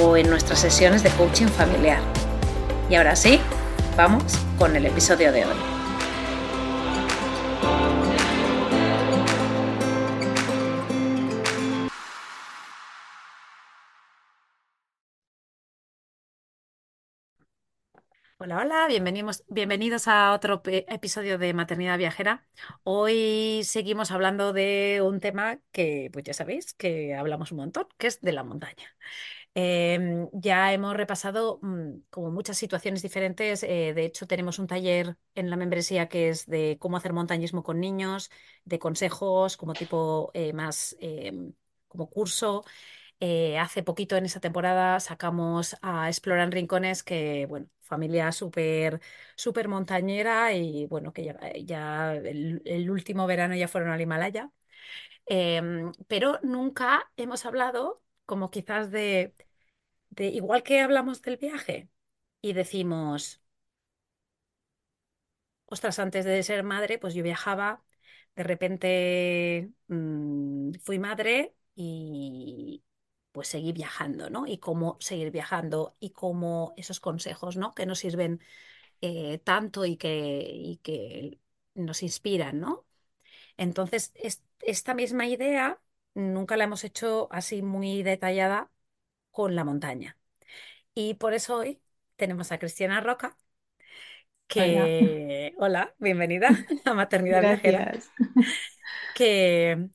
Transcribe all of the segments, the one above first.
o en nuestras sesiones de coaching familiar. Y ahora sí, vamos con el episodio de hoy. Hola, hola, bienvenidos, a otro episodio de Maternidad Viajera. Hoy seguimos hablando de un tema que, pues ya sabéis, que hablamos un montón, que es de la montaña. Em, ya hemos repasado mm, como muchas situaciones diferentes. eh, de hecho, tenemos un taller en la membresía que es de cómo hacer montañismo con niños, de consejos, como tipo eh, más em, como curso. Eh, hace poquito en esa temporada sacamos a Explorar Rincones, que, bueno, familia súper súper montañera y, bueno, que ya, el último verano ya fueron al Himalaya. Em, pero nunca hemos hablado como quizás de, igual que hablamos del viaje y decimos, ostras, antes de ser madre, pues yo viajaba, de repente mm, fui madre y pues seguí viajando, ¿no? Y cómo seguir viajando y cómo esos consejos, ¿no? Que nos sirven eh, tanto y que, y que nos inspiran, ¿no? Entonces, es- esta misma idea nunca la hemos hecho así muy detallada con la montaña. Y por eso hoy tenemos a Cristiana Roca, Hola, que, hola, bienvenida a Maternidad Viajera, gracias. que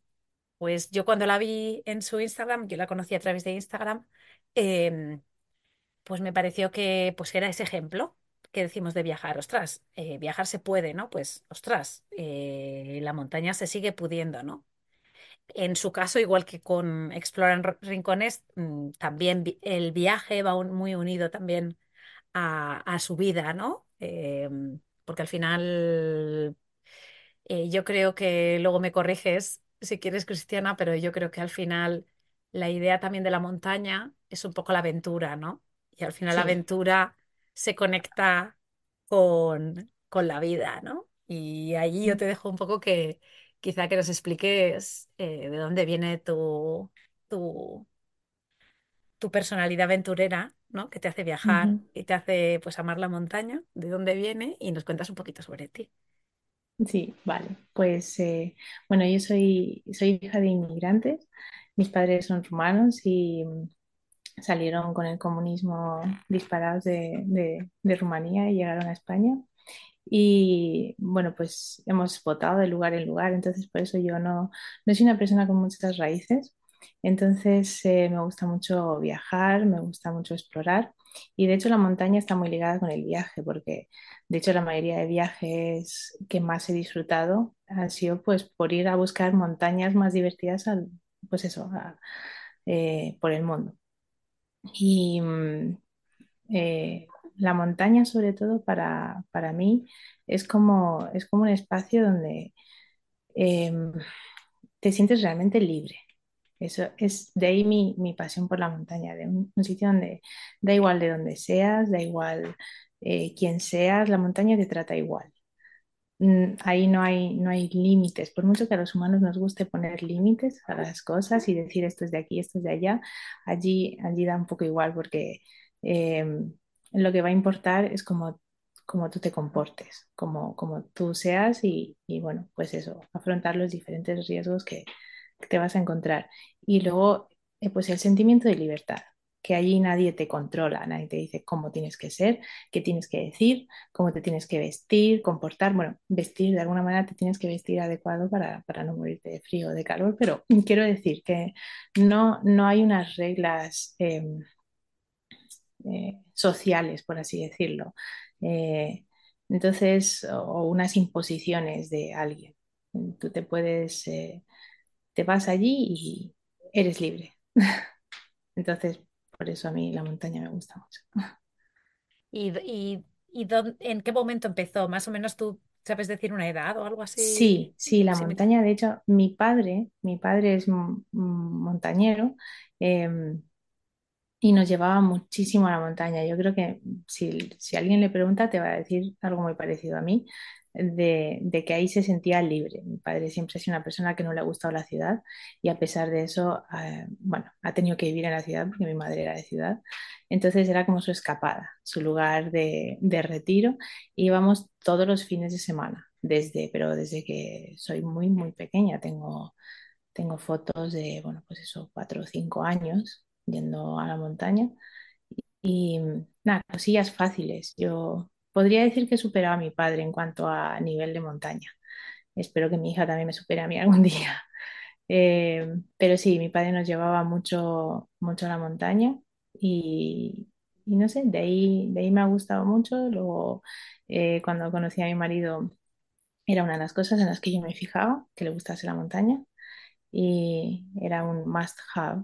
pues yo cuando la vi en su Instagram, yo la conocí a través de Instagram, em, pues me pareció que pues era ese ejemplo que decimos de viajar. Ostras, eh, viajar se puede, ¿no? Pues, ostras, eh, la montaña se sigue pudiendo, ¿no? En su caso, igual que con Explora en R- Rincones, mm, también el viaje va un- muy unido también a, a su vida, ¿no? Em, porque al final eh, yo creo que luego me corriges si quieres, Cristiana, pero yo creo que al final la idea también de la montaña es un poco la aventura, ¿no? Y al final la aventura se conecta con, con la vida, ¿no? Y allí yo te dejo un poco que quizá que nos expliques eh, de dónde viene tu, tu, tu personalidad aventurera, ¿no? Que te hace viajar y te hace pues amar la montaña, de dónde viene y nos cuentas un poquito sobre ti. Sí, vale. Pues eh, bueno, yo soy, soy hija de inmigrantes. Mis padres son rumanos y mm, salieron con el comunismo disparados de, de, de Rumanía y llegaron a España. Y bueno, pues hemos votado de lugar en lugar, entonces por eso yo no, no soy una persona con muchas raíces. Entonces eh, me gusta mucho viajar, me gusta mucho explorar y de hecho la montaña está muy ligada con el viaje porque de hecho la mayoría de viajes que más he disfrutado han sido pues por ir a buscar montañas más divertidas al, pues eso, a- eh, por el mundo. Y, mm, eh, la montaña, sobre todo para, para mí, es como, es como un espacio donde eh, te sientes realmente libre. Eso es de ahí mi, mi pasión por la montaña, de un, un sitio donde da igual de donde seas, da igual eh, quién seas, la montaña te trata igual. Mm, Ahí no hay, no hay límites, por mucho que a los humanos nos guste poner límites a las cosas y decir esto es de aquí, esto es de allá, allí, allí da un poco igual porque eh, lo que va a importar es cómo, cómo tú te comportes, cómo, cómo tú seas y, y, bueno, pues eso, afrontar los diferentes riesgos que, te vas a encontrar. Y luego, eh, pues el sentimiento de libertad, que allí nadie te controla, nadie te dice cómo tienes que ser, qué tienes que decir, cómo te tienes que vestir, comportar. Bueno, vestir de alguna manera te tienes que vestir adecuado para, para no morirte de frío o de calor, pero quiero decir que no, no hay unas reglas eh, eh, sociales, por así decirlo. Eh, entonces, o unas imposiciones de alguien. Tú te puedes, eh, te vas allí y eres libre. Entonces, por eso a mí la montaña me gusta mucho. ¿Y, y, y dónde- en qué momento empezó? Más o menos tú sabes decir una edad o algo así Sí, sí, la montaña, de hecho, mi padre, mi padre es montañero, em, y nos llevaba muchísimo a la montaña. Yo creo que si, si alguien le pregunta, te va a decir algo muy parecido a mí, de, de que ahí se sentía libre. Mi padre siempre ha sido una persona que no le ha gustado la ciudad y a pesar de eso, eh, bueno, ha tenido que vivir en la ciudad porque mi madre era de ciudad. Entonces era como su escapada, su lugar de, de retiro. Íbamos todos los fines de semana, desde, pero desde que soy muy, muy pequeña. Tengo tengo fotos de, bueno, pues eso, cuatro o cinco años yendo a la montaña y nada, cosillas fáciles. Yo podría decir que he superado a mi padre en cuanto a nivel de montaña. Espero que mi hija también me supere a mí algún día. Eh, pero sí, mi padre nos llevaba mucho, mucho a la montaña y, y no sé, de ahí, de ahí me ha gustado mucho. Luego, eh, cuando conocí a mi marido, era una de las cosas en las que yo me fijaba, que le gustase la montaña y era un must have.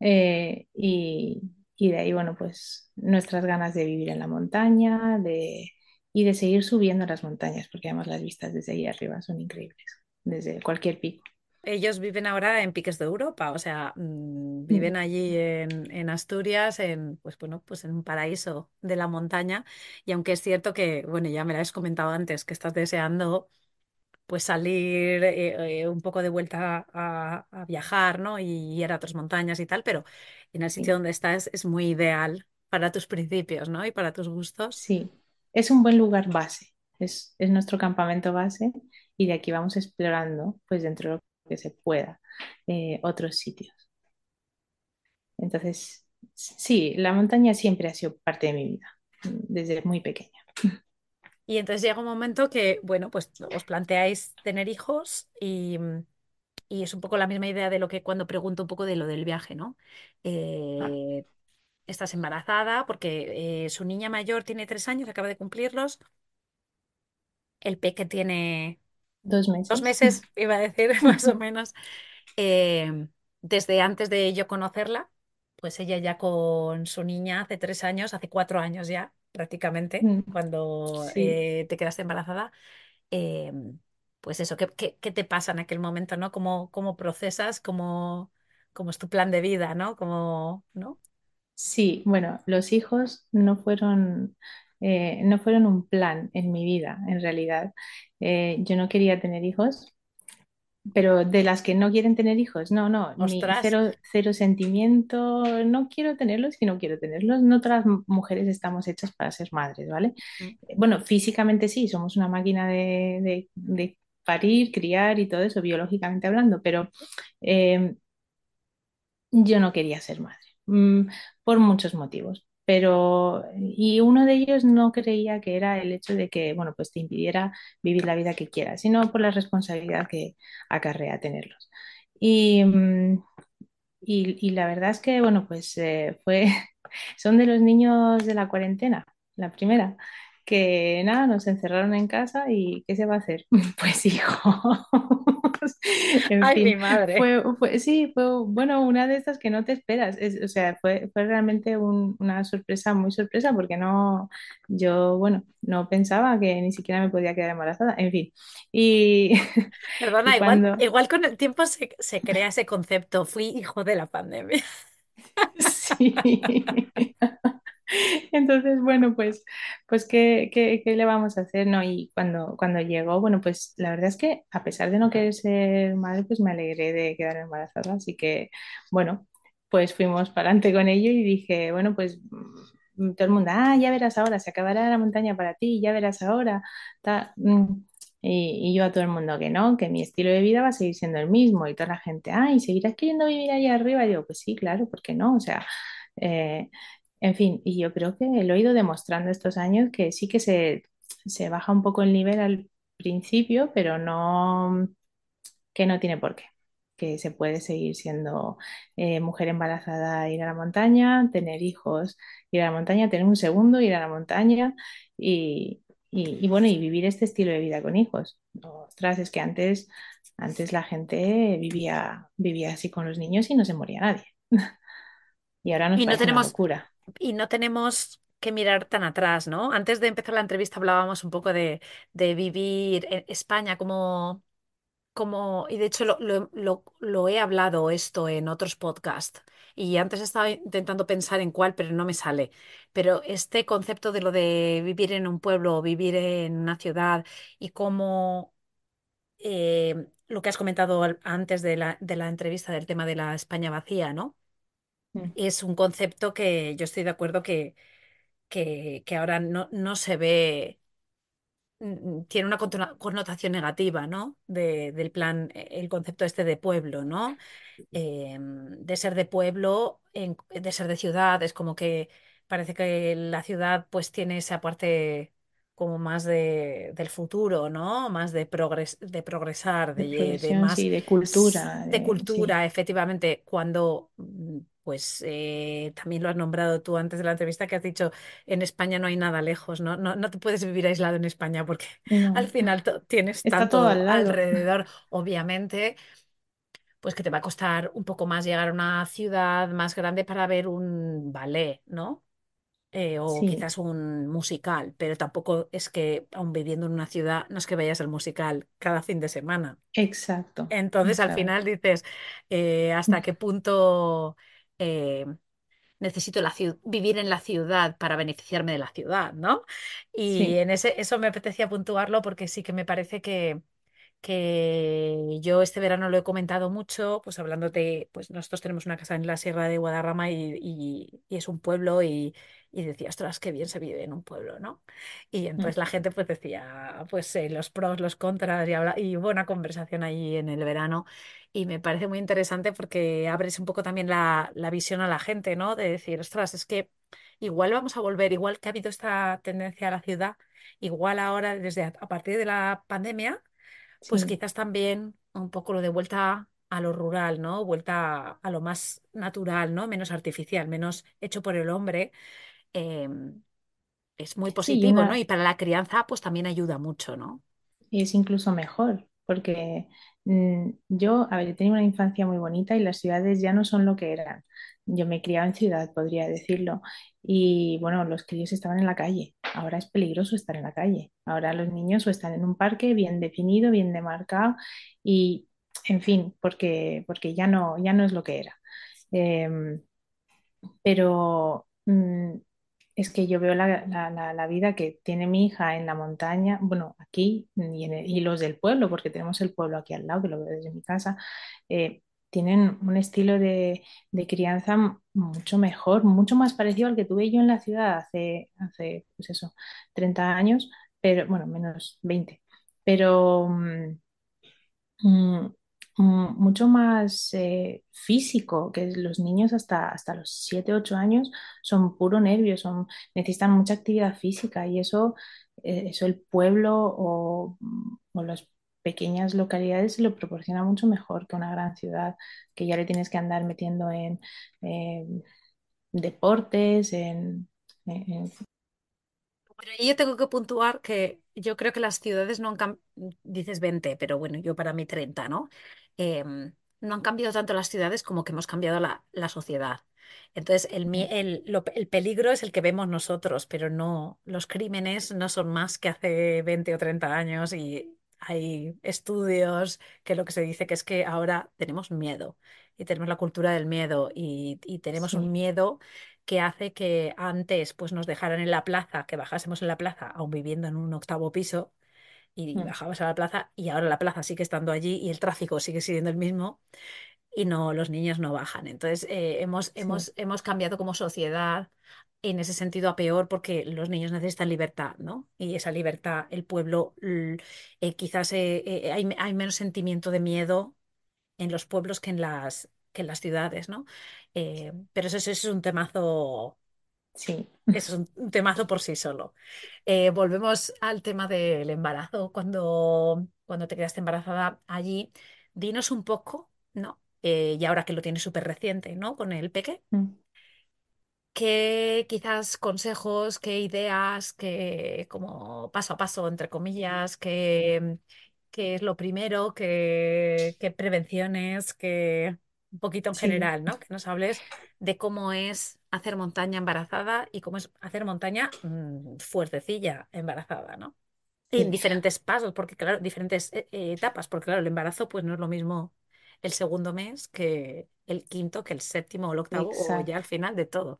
Eh, y, y de ahí, bueno, pues nuestras ganas de vivir en la montaña de, y de seguir subiendo las montañas, porque además las vistas desde ahí arriba son increíbles, desde cualquier pico. Ellos viven ahora en Piques de Europa, o sea, mm, Mm, viven allí en, en Asturias, en, pues bueno, pues en un paraíso de la montaña. Y aunque es cierto que, bueno, ya me lo has comentado antes, que estás deseando pues salir eh, eh, un poco de vuelta a, a viajar, ¿no? Y ir a otras montañas y tal, pero en el sitio Sí, donde estás es muy ideal para tus principios, ¿no? Y para tus gustos. sí, es un buen lugar base, es, es nuestro campamento base y de aquí vamos explorando, pues dentro de lo que se pueda, eh, otros sitios. Entonces, sí, la montaña siempre ha sido parte de mi vida, desde muy pequeña. Y entonces llega un momento que, bueno, pues os planteáis tener hijos y, mm, y es un poco la misma idea de lo que cuando pregunto un poco de lo del viaje, ¿no? Eh, estás embarazada porque eh, su niña mayor tiene tres años, acaba de cumplirlos, el peque tiene dos dos meses. meses, iba a decir, más o menos. Eh, desde antes de yo conocerla, pues ella ya con su niña hace tres años, hace cuatro años ya, prácticamente, Mm, cuando Sí, eh, te quedaste embarazada, eh, pues eso, ¿qué, qué, qué te pasa en aquel momento, ¿no? ¿Cómo, cómo procesas? ¿Cómo, cómo es tu plan de vida, ¿no? ¿Cómo, ¿no? sí, bueno, los hijos no fueron, eh, no fueron un plan en mi vida, en realidad. Eh, yo no quería tener hijos, pero de las que no quieren tener hijos, no, no, ni cero, cero sentimiento, no quiero tenerlos y no quiero tenerlos. No todas las mujeres estamos hechas para ser madres, ¿vale? Mm. Bueno, físicamente sí, somos una máquina de, de- de parir, criar y todo eso, biológicamente hablando, pero eh, yo no quería ser madre, mm, por muchos motivos. Pero, y uno de ellos no creía que era el hecho de que, bueno, pues te impidiera vivir la vida que quieras, sino por la responsabilidad que acarrea tenerlos. Y, y, la verdad es que, bueno, pues eh, fue, son de los niños de la cuarentena, la primera, que nada, nos encerraron en casa y ¿qué se va a hacer? Pues En Ay, mi madre. fue, fue, sí, fue, bueno, una de estas que no te esperas. Es- o sea, fue, fue realmente un- una sorpresa, muy sorpresa, porque no, yo, bueno, no pensaba que ni siquiera me podía quedar embarazada. En fin, y, y Perdona, igual, igual con el tiempo se, se crea ese concepto. Fui hijo de la pandemia. sí. Entonces, bueno, pues, pues ¿qué, qué, qué le vamos a hacer? No, y cuando, cuando llegó, bueno, pues la verdad es que a pesar de no querer ser madre, pues me alegré de quedar embarazada. Así que, bueno, pues fuimos para adelante con ello y dije, bueno, pues mm, todo el mundo, ah, ya verás ahora, se acabará la montaña para ti, ya verás ahora. ta- mm. Y, y yo a todo el mundo que no, que mi estilo de vida va a seguir siendo el mismo. Y toda la gente, ah, ¿y seguirás queriendo vivir allá arriba? Y digo, pues sí, claro, ¿por qué no? O sea Eh, en fin, y yo creo que lo he ido demostrando estos años que sí que se, se baja un poco el nivel al principio, pero no, que no tiene por qué. Que se puede seguir siendo eh, mujer embarazada, ir a la montaña, tener hijos, ir a la montaña, tener un segundo, ir a la montaña y, y, y bueno, y vivir este estilo de vida con hijos. Ostras, es que antes, antes la gente vivía, vivía así con los niños y no se moría nadie. Y ahora nos Y no parece una tenemos, locura. Y no tenemos que mirar tan atrás, ¿no? Antes de empezar la entrevista hablábamos un poco de, de vivir en España como como, y de hecho lo, lo- lo- he hablado esto en otros podcasts, y antes estaba intentando pensar en cuál, pero no me sale. Pero este concepto de lo de vivir en un pueblo vivir en una ciudad y cómo eh, lo que has comentado antes de la, de la entrevista del tema de la España vacía, ¿no? Mm, Es un concepto que yo estoy de acuerdo que, que, que ahora no, no se ve mm, tiene una contona- connotación negativa, ¿no? De- del plan, eh, el concepto este de pueblo, ¿no? Eh, de ser de pueblo, en- de ser de ciudad, es como que parece que la ciudad pues tiene esa parte como más de, del futuro, ¿no? Más de progres, de progresar, De de, de progresión, más sí, de s- cultura, de de, sí. cultura, efectivamente, cuando mm, pues eh, también lo has nombrado tú antes de la entrevista que has dicho en España no hay nada lejos, ¿no? No, no te puedes vivir aislado en España porque al final tienes está todo tanto al lado. alrededor, obviamente, pues que te va a costar un poco más llegar a una ciudad más grande para ver un ballet, ¿no? Eh, o Sí, quizás un musical, pero tampoco es que, aun viviendo en una ciudad, no es que vayas al musical cada fin de semana. exacto, Entonces, al final dices, eh, ¿hasta qué punto... eh, necesito la vivir en la ciudad para beneficiarme de la ciudad, ¿no? Y Sí. en ese, eso me apetecía puntuarlo porque sí que me parece que, que yo este verano lo he comentado mucho, pues hablándote, pues nosotros tenemos una casa en la Sierra de Guadarrama y, y- y es un pueblo y, y decía, ostras, qué bien se vive en un pueblo, ¿no? Y Mm, entonces la gente pues decía, pues eh, los pros, los contras y, habla, y una conversación ahí en el verano y me parece muy interesante porque abres un poco también la, la visión a la gente, ¿no? De decir, ostras, es que igual vamos a volver, igual que ha habido esta tendencia a la ciudad, igual ahora desde a a partir de la pandemia pues Sí. quizás también un poco lo de vuelta a lo rural, ¿no? Vuelta a lo más natural, ¿no? Menos artificial, menos hecho por el hombre, eh, es muy Sí, positivo, ¿no? Y para la crianza, pues también ayuda mucho, ¿no? Y es incluso mejor, porque mm, yo, a ver, he tenido una infancia muy bonita y las ciudades ya no son lo que eran. Yo me he criado en ciudad, podría decirlo. Y bueno, los críos estaban en la calle. Ahora es peligroso estar en la calle. Ahora los niños o están en un parque bien definido, bien demarcado y, en fin, porque, porque ya no, ya no es lo que era. Em, pero mm, es que yo veo la, la- vida que tiene mi hija en la montaña, bueno, aquí y, en los del pueblo, porque tenemos el pueblo aquí al lado, que lo veo desde mi casa, eh, tienen un estilo de, de crianza mucho mejor, mucho más parecido al que tuve yo en la ciudad hace, hace pues eso, 30 años, pero bueno, menos 20 pero... mm, mm, mucho más eh, físico, que los niños hasta, hasta los 7 8 años son puro nervios, son, necesitan mucha actividad física y eso, eh, eso el pueblo o, mm, o las pequeñas localidades se lo proporciona mucho mejor que una gran ciudad, que ya le tienes que andar metiendo en deportes, en, en- en- Pero yo tengo que puntuar que yo creo que las ciudades no han cambiado, dices 20, pero bueno, yo para mí 30, ¿no? Em, no han cambiado tanto las ciudades como que hemos cambiado la, la sociedad. Entonces, el, el, lo- el peligro es el que vemos nosotros, pero no, los crímenes no son más que hace 20 o 30 años y hay estudios que lo que se dice que es que ahora tenemos miedo y tenemos la cultura del miedo y, y tenemos un miedo que hace que antes pues nos dejaran en la plaza, que bajásemos en la plaza, aún viviendo en un octavo piso, y mm, bajabas a la plaza, y ahora la plaza sigue estando allí y el tráfico sigue siendo el mismo, y no, los niños no bajan. Entonces, eh, hemos, sí, hemos, hemos cambiado como sociedad en ese sentido a peor porque los niños necesitan libertad, ¿no? Y esa libertad, el pueblo, eh, quizás eh, eh, hay, hay menos sentimiento de miedo en los pueblos que en las, que en las ciudades, ¿no? Eh, pero eso, eso es un temazo Sí, eso es un, temazo por sí solo. Eh, volvemos al tema del embarazo. Cuando, cuando te quedaste embarazada allí, dinos un poco, ¿no? Eh, y ahora que lo tienes súper reciente, ¿no? Con el peque, Mm, ¿qué quizás consejos, qué ideas, qué como paso a paso, entre comillas, qué, qué es lo primero, qué, qué prevenciones, qué un poquito en sí, general, ¿no? Que nos hables de cómo es hacer montaña embarazada y cómo es hacer montaña mm, fuertecilla embarazada, ¿no? En diferentes pasos, porque claro, diferentes eh, eh, etapas, porque claro, el embarazo pues no es lo mismo el segundo mes que el quinto, que el séptimo o el octavo o ya al final de todo.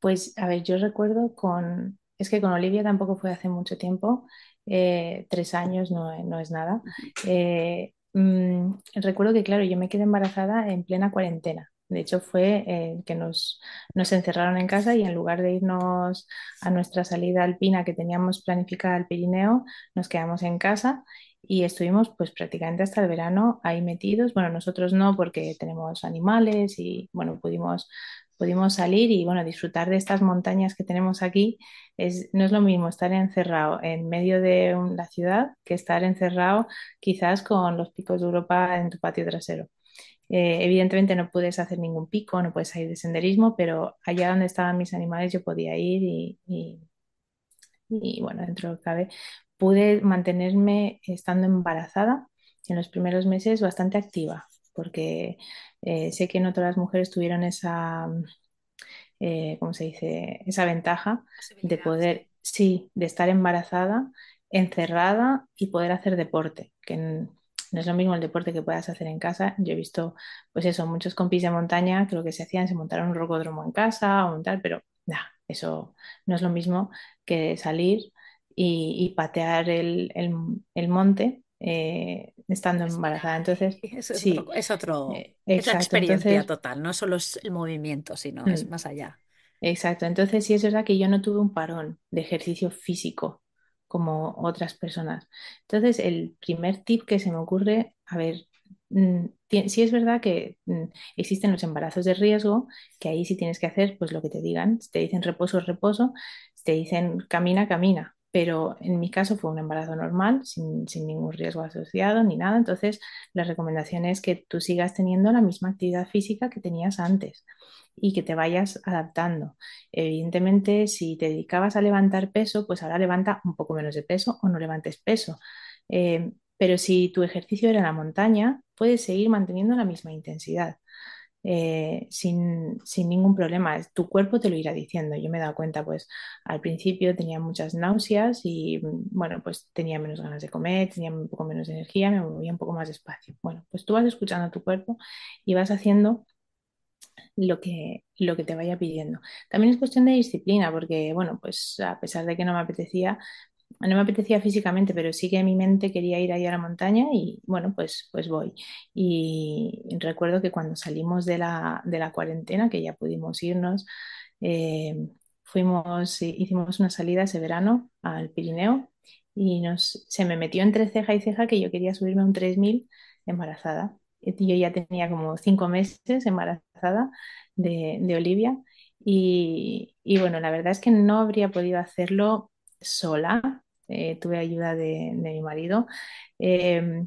Pues a ver, yo recuerdo con, es que con Olivia tampoco fue hace mucho tiempo, eh, tres años no, no es nada. Eh, mm, recuerdo que, claro, yo me quedé embarazada en plena cuarentena. De hecho, fue eh, que nos, encerraron en casa y en lugar de irnos a nuestra salida alpina que teníamos planificada al Pirineo, nos quedamos en casa y estuvimos pues prácticamente hasta el verano ahí metidos. Bueno, nosotros no porque tenemos animales y bueno, pudimos pudimos salir y bueno, disfrutar de estas montañas que tenemos aquí. Es, no es lo mismo estar encerrado en medio de la ciudad que estar encerrado quizás con los picos de Europa en tu patio trasero. Eh, evidentemente no puedes hacer ningún pico, no puedes salir de senderismo, pero allá donde estaban mis animales yo podía ir y, y- y, bueno, dentro de lo que cabe, pude mantenerme estando embarazada en los primeros meses bastante activa, porque eh, sé que no todas las mujeres tuvieron esa eh, ¿cómo se dice? Esa ventaja de poder, sí, de estar embarazada, encerrada y poder hacer deporte, que no es lo mismo el deporte que puedas hacer en casa. Yo he visto, pues eso, muchos compis de montaña que lo que se hacían se montaron un rocódromo en casa o montar, pero nada, eso no es lo mismo que salir y, y patear el, el- el monte eh, estando embarazada. Entonces, es otro, sí, es otro, eh, es la experiencia Entonces... total, no solo es el movimiento, sino es mm, más allá. Exacto, entonces sí es verdad que yo no tuve un parón de ejercicio físico como otras personas. Entonces, el primer tip que se me ocurre, a ver, mm, sí es verdad que mm, existen los embarazos de riesgo, que ahí sí tienes que hacer pues lo que te digan. Si te dicen reposo, reposo, si te dicen camina, camina. Pero en mi caso fue un embarazo normal, sin, sin ningún riesgo asociado ni nada. Entonces, la recomendación es que tú sigas teniendo la misma actividad física que tenías antes y que te vayas adaptando. Evidentemente, si te dedicabas a levantar peso, pues ahora levanta un poco menos de peso o no levantes peso. Eh, pero si tu ejercicio era la montaña, puedes seguir manteniendo la misma intensidad. Eh, sin, sin ningún problema. Tu cuerpo te lo irá diciendo. Yo me he dado cuenta, pues al principio tenía muchas náuseas y mm, bueno, pues tenía menos ganas de comer, tenía un poco menos de energía, me movía un poco más despacio. Bueno, pues tú vas escuchando a tu cuerpo y vas haciendo lo que, lo que te vaya pidiendo. También es cuestión de disciplina, porque, bueno, pues a pesar de que no me apetecía, no me apetecía físicamente, pero sí que mi mente quería ir ahí a la montaña y, bueno, pues, pues voy. Y recuerdo que cuando salimos de la, de la cuarentena, que ya pudimos irnos, eh, fuimos, hicimos una salida ese verano al Pirineo y nos, se me metió entre ceja y ceja que yo quería subirme a un 3000 embarazada. Yo ya tenía como cinco meses embarazada de, de Olivia y, y bueno, la verdad es que no habría podido hacerlo sola. Eh, tuve ayuda de, mi marido. eh,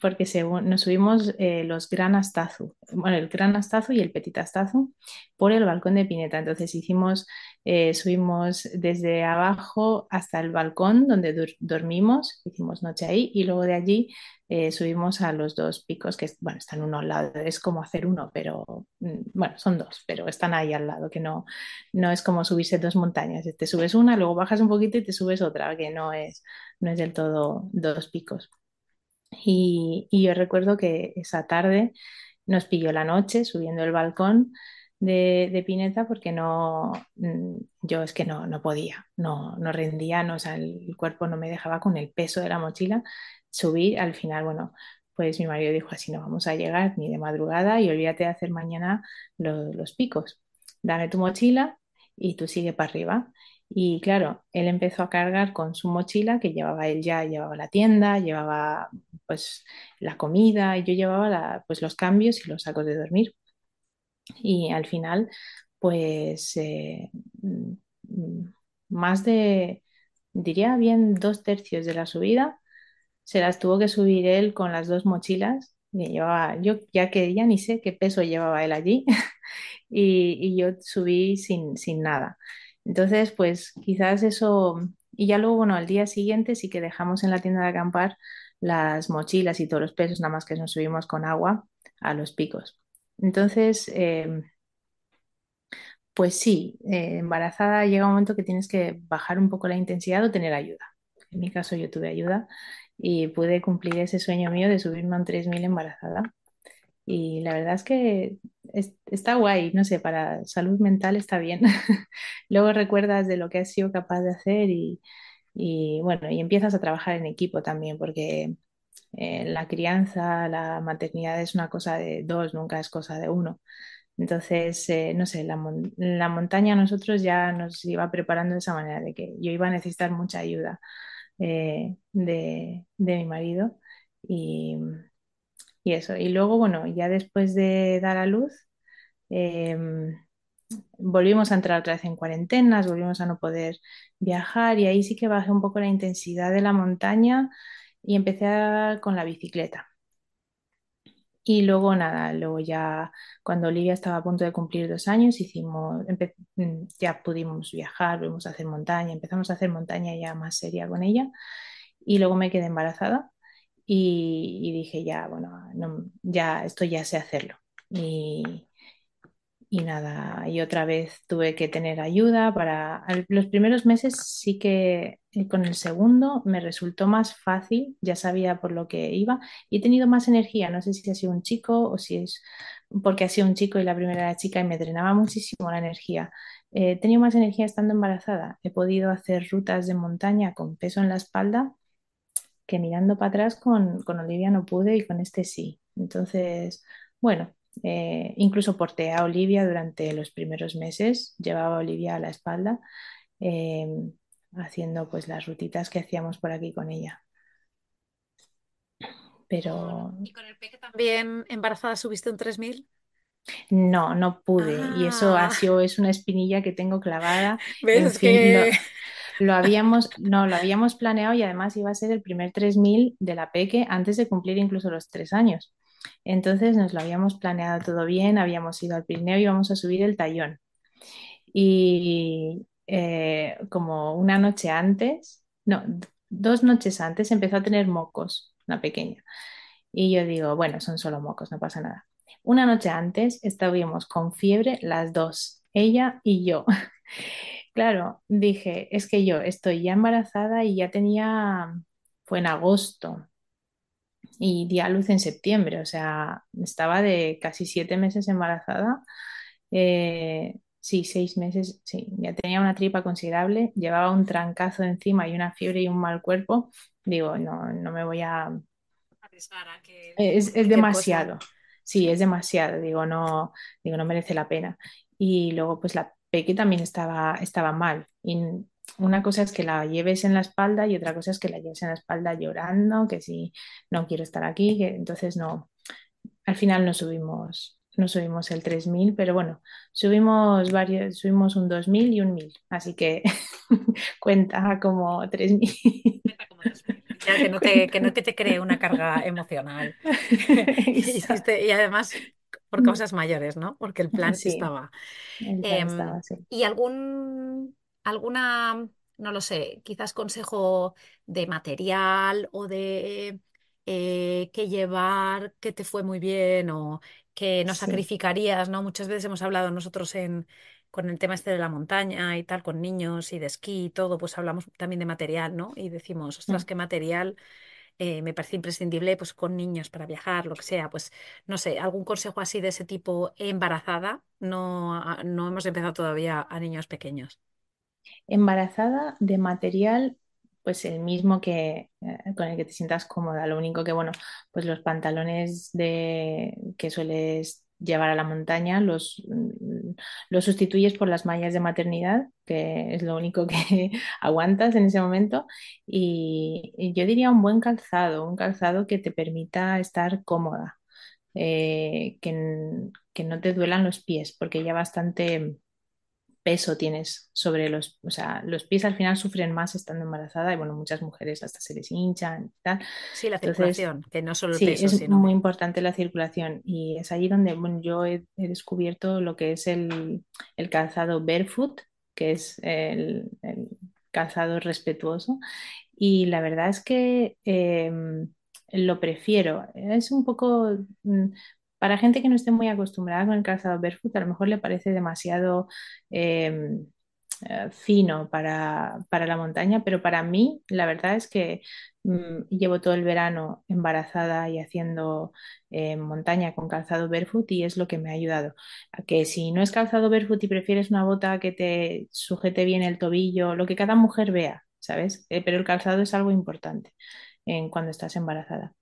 porque según, nos subimos eh, los Gran Astazu, bueno, el Gran Astazu y el Petit Astazu por el balcón de Pineta. Entonces hicimos, eh, subimos desde abajo hasta el balcón donde dormimos, hicimos noche ahí y luego de allí eh, subimos a los dos picos que, bueno, están uno al lado, es como hacer uno, pero mm, bueno, son dos, pero están ahí al lado, que no, no es como subirse dos montañas, te subes una, luego bajas un poquito y te subes otra, que no es, no es del todo dos picos. Y, y yo recuerdo que esa tarde nos pilló la noche subiendo el balcón de, Pineta porque no, mm, yo es que no, no podía, no, no rendía, no, o sea, el cuerpo no me dejaba con el peso de la mochila subir. Al final, bueno, pues mi marido dijo así no vamos a llegar ni de madrugada y olvídate de hacer mañana lo- los picos. Dame tu mochila y tú sigue para arriba. Y claro, él empezó a cargar con su mochila que llevaba él ya, llevaba la tienda, llevaba pues la comida y yo llevaba pues los cambios y los sacos de dormir. Y al final, pues eh, más de, diría bien, dos tercios de la subida se las tuvo que subir él con las dos mochilas que llevaba, yo ya que ya ni sé qué peso llevaba él allí y, y yo subí sin, sin nada. Entonces, pues quizás eso, y ya luego, bueno, al día siguiente sí que dejamos en la tienda de acampar las mochilas y todos los pesos, nada más que nos subimos con agua a los picos. Entonces, eh, pues sí, eh, embarazada llega un momento que tienes que bajar un poco la intensidad o tener ayuda. En mi caso yo tuve ayuda y pude cumplir ese sueño mío de subirme a un 3000 embarazada. Y la verdad es que es- está guay, no sé, para salud mental está bien. Luego recuerdas de lo que has sido capaz de hacer y bueno, y empiezas a trabajar en equipo también, porque eh, la crianza, la maternidad es una cosa de dos, nunca es cosa de uno. Entonces, eh, no sé, la, mon- la montaña a nosotros ya nos iba preparando de esa manera, de que yo iba a necesitar mucha ayuda eh, de, de mi marido y, y eso. Y luego, bueno, ya después de dar a luz, em, volvimos a entrar otra vez en cuarentenas, volvimos a no poder viajar y ahí sí que bajé un poco la intensidad de la montaña y empecé con la bicicleta. Y luego nada, luego ya cuando Olivia estaba a punto de cumplir dos años, hicimos, mm, ya pudimos viajar, pudimos hacer montaña, empezamos a hacer montaña ya más seria con ella. Y luego me quedé embarazada y, dije ya, bueno, no, ya esto ya sé hacerlo. Y nada, y otra vez tuve que tener ayuda para... Los primeros meses sí que eh, con el segundo me resultó más fácil, ya sabía por lo que iba y he tenido más energía. No sé si ha sido un chico o si es porque ha sido un chico y la primera era chica y me drenaba muchísimo la energía. Eh, he tenido más energía estando embarazada. He podido hacer rutas de montaña con peso en la espalda que mirando para atrás con, con Olivia no pude y con este sí. Entonces, bueno, eh, incluso porté a Olivia durante los primeros meses, llevaba a Olivia a la espalda, eh, haciendo pues las rutitas que hacíamos por aquí con ella. Pero ¿Y con el peque también embarazada subiste un 3000? no, no pude. Y eso ha Ah, sido, es una espinilla que tengo clavada. ¿ves? En Es fin, lo, que... lo habíamos, no, lo habíamos planeado y además iba a ser el primer 3000 de la Peque antes de cumplir incluso los tres años. Entonces nos lo habíamos planeado todo bien, habíamos ido al Pirineo y íbamos a subir el Tallón. Y eh, como una noche antes, no, dos noches antes empezó a tener mocos, una pequeña. Y yo digo, bueno, son solo mocos, no pasa nada. Una noche antes estábamos con fiebre las dos, ella y yo. Claro, dije, es que yo estoy ya embarazada y ya tenía, fue en agosto y di a luz en septiembre, o sea, estaba de casi siete meses embarazada. Eh, sí, seis meses, sí, ya tenía una tripa considerable, llevaba un trancazo encima y una fiebre y un mal cuerpo. Digo, no, no me voy a, arriesgar a que es, es cosa. demasiado, sí, es demasiado, digo, no, digo, no merece la pena. Y luego, pues la Peque también estaba, estaba mal. Y una cosa es que la lleves en la espalda y otra cosa es que la lleves en la espalda llorando, que si no quiero estar aquí, que entonces no, al final no subimos, no subimos el 3000 pero bueno, subimos varios, subimos un 2000 y un 1000 así que cuenta como 3000 Cuenta como 3000. Ya que no te, que no que te cree una carga emocional. Y además por causas mayores, ¿no? Porque el plan Sí, estaba. el plan estaba Em. ¿y algún, alguna, no lo sé, quizás consejo de material o de eh, qué llevar, que te fue muy bien o que no Sí. sacrificarías, ¿no? Muchas veces hemos hablado nosotros en, con el tema este de la montaña y tal, con niños y de esquí y todo, pues hablamos también de material, ¿no? Y decimos, ostras, Mm. qué material eh, me parece imprescindible pues con niños para viajar, lo que sea, pues no sé, algún consejo así de ese tipo embarazada, no, a- no hemos empezado todavía a niños pequeños. Embarazada de material, pues el mismo que eh, con el que te sientas cómoda. Lo único que, bueno, pues los pantalones de, que sueles llevar a la montaña, los, mm, lo sustituyes por las mallas de maternidad, que es lo único que aguantas en ese momento. Y, yo diría un buen calzado, un calzado que te permita estar cómoda, eh, que, que no te duelan los pies, porque ya bastante peso tienes sobre los, o sea, los pies al final sufren más estando embarazada y bueno, muchas mujeres hasta se les hinchan y tal. Sí, la Entonces, circulación, que no solo el sí, peso, es muy importante la circulación y es allí donde bueno, yo he, he descubierto lo que es el, el calzado barefoot, que es el, el calzado respetuoso y la verdad es que em, lo prefiero. Es un poco, mm, para gente que no esté muy acostumbrada con el calzado barefoot, a lo mejor le parece demasiado em, eh, fino para, para la montaña, pero para mí la verdad es que mm, llevo todo el verano embarazada y haciendo eh, montaña con calzado barefoot y es lo que me ha ayudado. Que si no es calzado barefoot y prefieres una bota que te sujete bien el tobillo, lo que cada mujer vea, ¿sabes? Eh, pero el calzado es algo importante en cuando estás embarazada.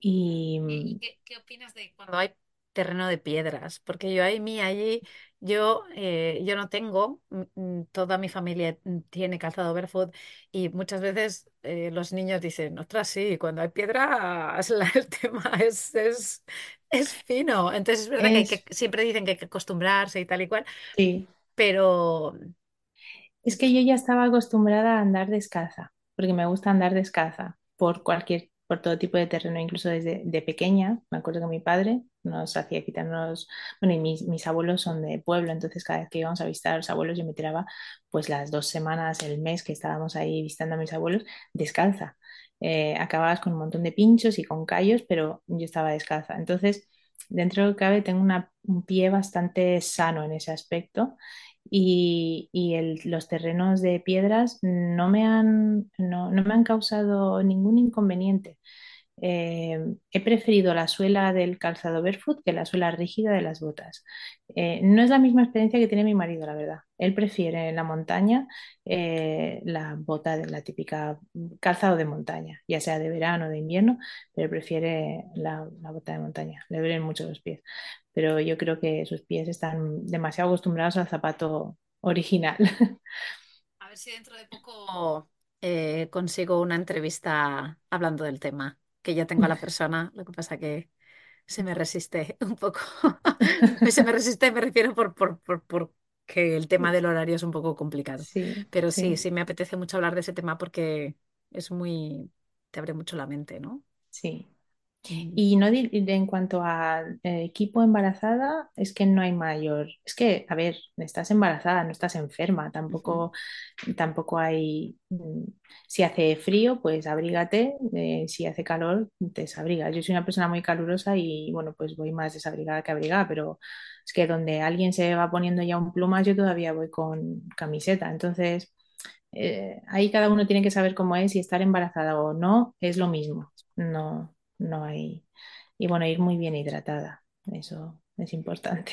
Y ¿Y mm, qué, qué opinas de cuando hay terreno de piedras? Porque yo ahí, mí, allí, yo, eh, yo no tengo, mm, mm, toda mi familia tiene calzado barefoot y muchas veces eh, los niños dicen, ostras, sí, cuando hay piedras la- el tema es, es, es fino. Entonces es verdad que, hay que es, siempre dicen que hay que acostumbrarse y tal y cual, sí, pero Es que yo ya estaba acostumbrada a andar descalza, porque me gusta andar descalza por cualquier, por todo tipo de terreno, incluso desde de pequeña. Me acuerdo que mi padre nos hacía quitarnos, bueno, y mis, mis abuelos son de pueblo, entonces cada vez que íbamos a visitar a los abuelos yo me tiraba pues las dos semanas, el mes que estábamos ahí visitando a mis abuelos descalza. Eh, acababas con un montón de pinchos y con callos, pero yo estaba descalza. Entonces, dentro de lo que cabe, tengo un pie bastante sano en ese aspecto y, los terrenos de piedras no me han, no, no me han causado ningún inconveniente. Eh, he preferido la suela del calzado barefoot que la suela rígida de las botas. Eh, no es la misma experiencia que tiene mi marido, la verdad. Él prefiere la montaña eh, la bota de la típica calzado de montaña, ya sea de verano o de invierno, pero prefiere la, la bota de montaña. Le duelen mucho los pies, pero yo creo que sus pies están demasiado acostumbrados al zapato original. a ver si dentro de poco eh, consigo una entrevista hablando del tema, que ya tengo a la persona, lo que pasa que se me resiste un poco. Se me resiste, me refiero por, por, por, por que el tema del horario es un poco complicado. Sí, Pero sí, sí, sí me apetece mucho hablar de ese tema porque es muy, te abre mucho la mente, ¿no? sí. Y no en cuanto a eh, equipo embarazada, es que no hay mayor. Es que, a ver, estás embarazada, no estás enferma, tampoco, tampoco hay. mm, Si hace frío, pues abrígate, eh, si hace calor, te desabrigas. Yo soy una persona muy calurosa y, bueno, pues voy más desabrigada que abrigada, pero es que donde alguien se va poniendo ya un plumas, yo todavía voy con camiseta. Entonces, eh, ahí cada uno tiene que saber cómo es y estar embarazada o no es lo mismo. No, no hay. Y bueno, ir muy bien hidratada, eso es importante.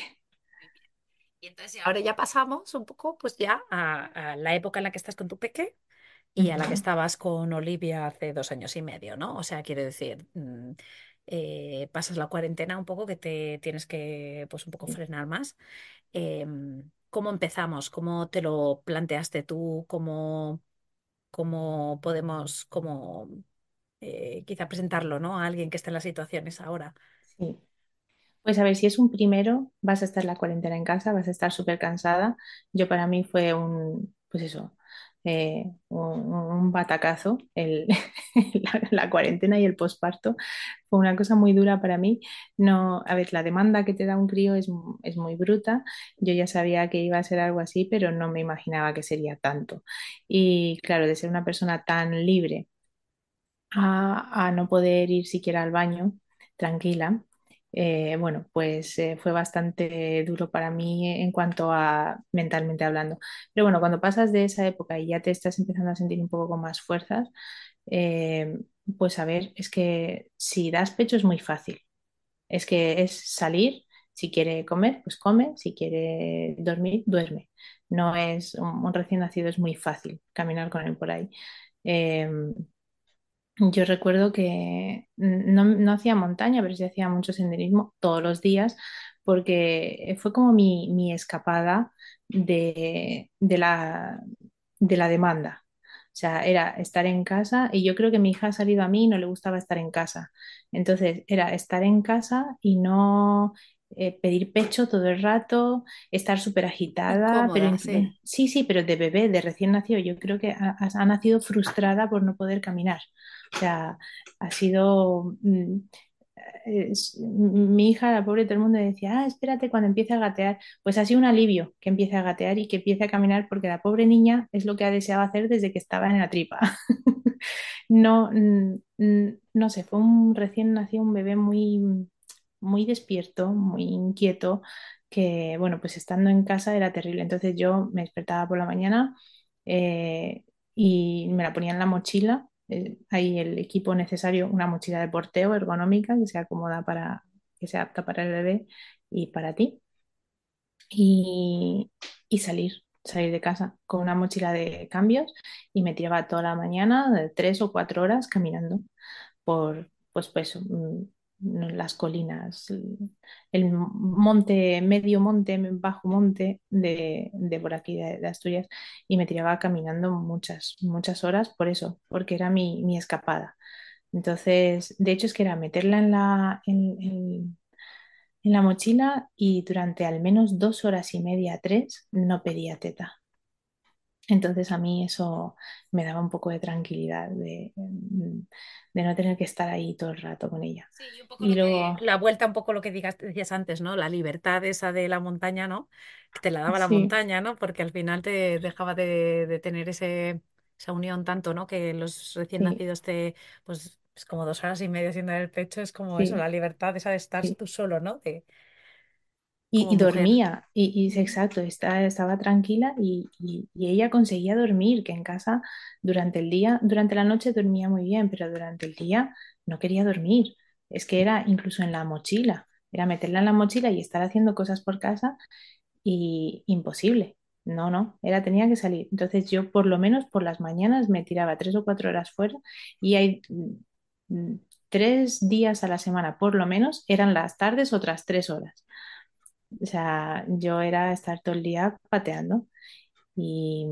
Y entonces ahora ya pasamos un poco pues ya a, a la época en la que estás con tu peque y a la que estabas con Olivia hace dos años y medio, ¿no? O sea, quiero decir, mm, eh, pasas la cuarentena un poco que te tienes que pues un poco frenar más. Em, ¿cómo empezamos? ¿Cómo te lo planteaste tú? ¿Cómo, cómo podemos como eh, quizá presentarlo, ¿no? A alguien que esté en las situaciones ahora. Sí. Pues a ver, si es un primero, vas a estar la cuarentena en casa, vas a estar súper cansada. Yo para mí fue un, pues eso, eh, un, batacazo, el, la, la cuarentena y el posparto. Fue una cosa muy dura para mí. No, a ver, la demanda que te da un crío es, es muy bruta. Yo ya sabía que iba a ser algo así, pero no me imaginaba que sería tanto. Y claro, de ser una persona tan libre a, no poder ir siquiera al baño tranquila. Eh, bueno, pues eh, fue bastante duro para mí en cuanto a mentalmente hablando. Pero bueno, cuando pasas de esa época y ya te estás empezando a sentir un poco con más fuerzas, eh, pues a ver, es que si das pecho es muy fácil. Es que es salir, si quiere comer, pues come, si quiere dormir, duerme. No es un, un recién nacido, es muy fácil caminar con él por ahí. Yo recuerdo que no, no hacía montaña, pero sí hacía mucho senderismo todos los días porque fue como mi, mi escapada de, de la, de la demanda. O sea, era estar en casa y yo creo que mi hija ha salido a mí y no le gustaba estar en casa. Entonces, era estar en casa y no eh, pedir pecho todo el rato, estar súper agitada, pero sí. sí, sí, pero de bebé, de recién nacido, yo creo que ha, nacido frustrada por no poder caminar. O sea, ha sido... mm, es- mi hija, la pobre, todo el mundo decía, ah, espérate cuando empiece a gatear. Pues ha sido un alivio que empiece a gatear y que empiece a caminar porque la pobre niña es lo que ha deseado hacer desde que estaba en la tripa. No, mm, mm, no sé, fue un recién nacido, un bebé muy, muy despierto, muy inquieto, que bueno, pues estando en casa era terrible. Entonces yo me despertaba por la mañana eh, y me la ponía en la mochila. eh, hay el equipo necesario, una mochila de porteo ergonómica que se acomoda para, que se apta para el bebé y para ti. Y, y salir, salir de casa con una mochila de cambios y me tiraba toda la mañana, de tres o cuatro horas caminando por, pues, pues, mm, las colinas, el monte, medio monte, bajo monte de, de por aquí, de, Asturias, y me tiraba caminando muchas, muchas horas por eso, porque era mi, mi escapada. Entonces, de hecho, es que era meterla en la, en la mochila y durante al menos dos horas y media, tres, no pedía teta. Entonces a mí eso me daba un poco de tranquilidad de, de no tener que estar ahí todo el rato con ella. Sí, y un poco Y que, luego, la vuelta, un poco lo que digas, decías antes, ¿no? La libertad esa de la montaña, ¿no? Que te la daba la sí, montaña, ¿no? Porque al final te dejaba de, de tener ese, esa unión tanto, ¿no? Que los recién sí, nacidos te, pues, es como dos horas y media sin dar el pecho, es como eso, la libertad esa de estar tú solo, ¿no? De, Y, dormía, y, y exacto, está- estaba tranquila y, y- y ella conseguía dormir, que en casa durante el día, durante la noche dormía muy bien, pero durante el día no quería dormir. Es que era incluso en la mochila, era meterla en la mochila y estar haciendo cosas por casa y imposible. No, no, era tenía que salir. Entonces yo por lo menos por las mañanas me tiraba tres o cuatro horas fuera y hay mm, mm, tres días a la semana por lo menos eran las tardes otras tres horas. O sea, yo era estar todo el día pateando y,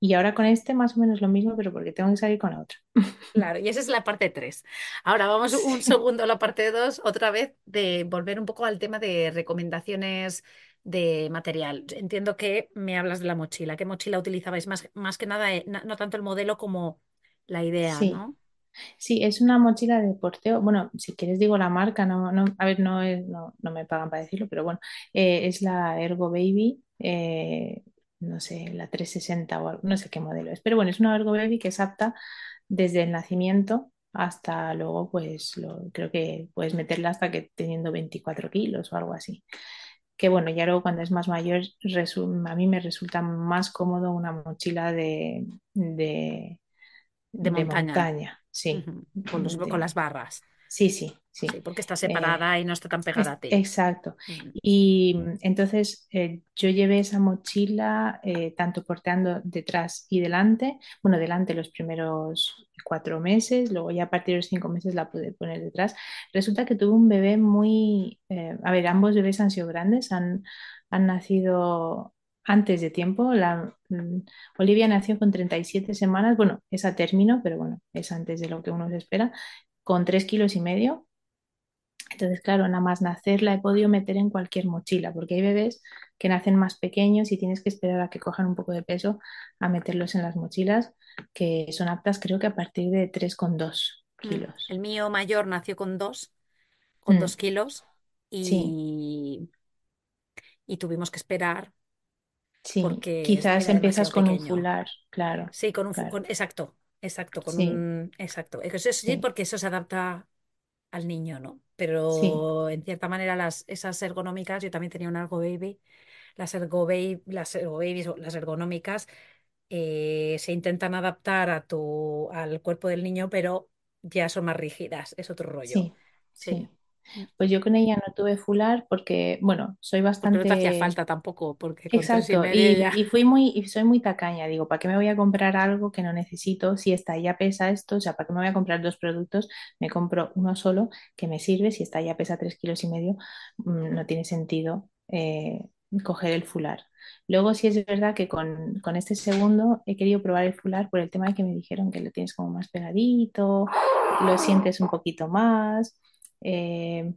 y ahora con este más o menos lo mismo, pero porque tengo que salir con la otra. Claro, y esa es la parte 3. Ahora vamos un Sí, segundo a la parte 2, otra vez, de volver un poco al tema de recomendaciones de material. Entiendo que me hablas de la mochila. ¿Qué mochila utilizabais? Más, más que nada, eh, no tanto el modelo como la idea, sí, ¿no? Sí, es una mochila de porteo. Bueno, si quieres digo la marca, no, no, a ver, no, es, no, no me pagan para decirlo, pero bueno, eh, es la Ergo Baby, eh, no sé, la 360 o algo, no sé qué modelo es, pero bueno, es una Ergo Baby que es apta desde el nacimiento hasta luego, pues lo, creo que puedes meterla hasta que teniendo 24 kilos o algo así. Que bueno, ya luego cuando es más mayor, a mí me resulta más cómodo una mochila de, de, De de montaña, montaña, sí, Con los, con las barras. sí, sí, Sí, sí. porque está Eh, separada y no está tan pegada es- a ti. exacto. Y entonces eh, yo llevé esa mochila eh, tanto porteando detrás y delante. Bueno, delante los primeros cuatro meses, luego ya a partir de los cinco meses la pude poner detrás. Resulta que tuve un bebé muy... a ver, ambos bebés han sido grandes, han, han nacido antes de tiempo. La, mm, Olivia nació con 37 semanas, bueno, es a término, pero bueno, es antes de lo que uno se espera, con tres kilos y medio. Entonces, claro, nada más nacer la he podido meter en cualquier mochila, porque hay bebés que nacen más pequeños y tienes que esperar a que cojan un poco de peso a meterlos en las mochilas, que son aptas creo que a partir de tres coma dos Mm. kilos. El mío mayor nació con dos, con Mm, dos kilos sí, y, y tuvimos que esperar sí. porque Quizás empiezas con un fular, claro, Sí, con un, claro. con, exacto, exacto, con Sí, un, exacto. Eso sí, sí, porque eso se adapta al niño, ¿no? Pero en cierta manera las, esas ergonómicas, yo también tenía un Ergo Baby, las Ergo Baby, las Ergo Babies o las ergonómicas eh, se intentan adaptar a tu, al cuerpo del niño, pero ya son más rígidas, es otro rollo. sí, Sí. Pues yo con ella no tuve fular porque, bueno, soy Porque no te hacía bastante falta tampoco, porque con tres y Exacto, medio y, ya. y fui muy, y soy muy tacaña, digo, ¿para qué me voy a comprar algo que no necesito? Si esta ya pesa esto, o sea, ¿para qué me voy a comprar dos productos? Me compro uno solo que me sirve, si esta ya pesa tres kilos y medio, mm, no tiene sentido eh, coger el fular. Luego sí es verdad que con, con este segundo he querido probar el fular por el tema de que me dijeron que lo tienes como más pegadito, lo sientes un poquito más. Eh,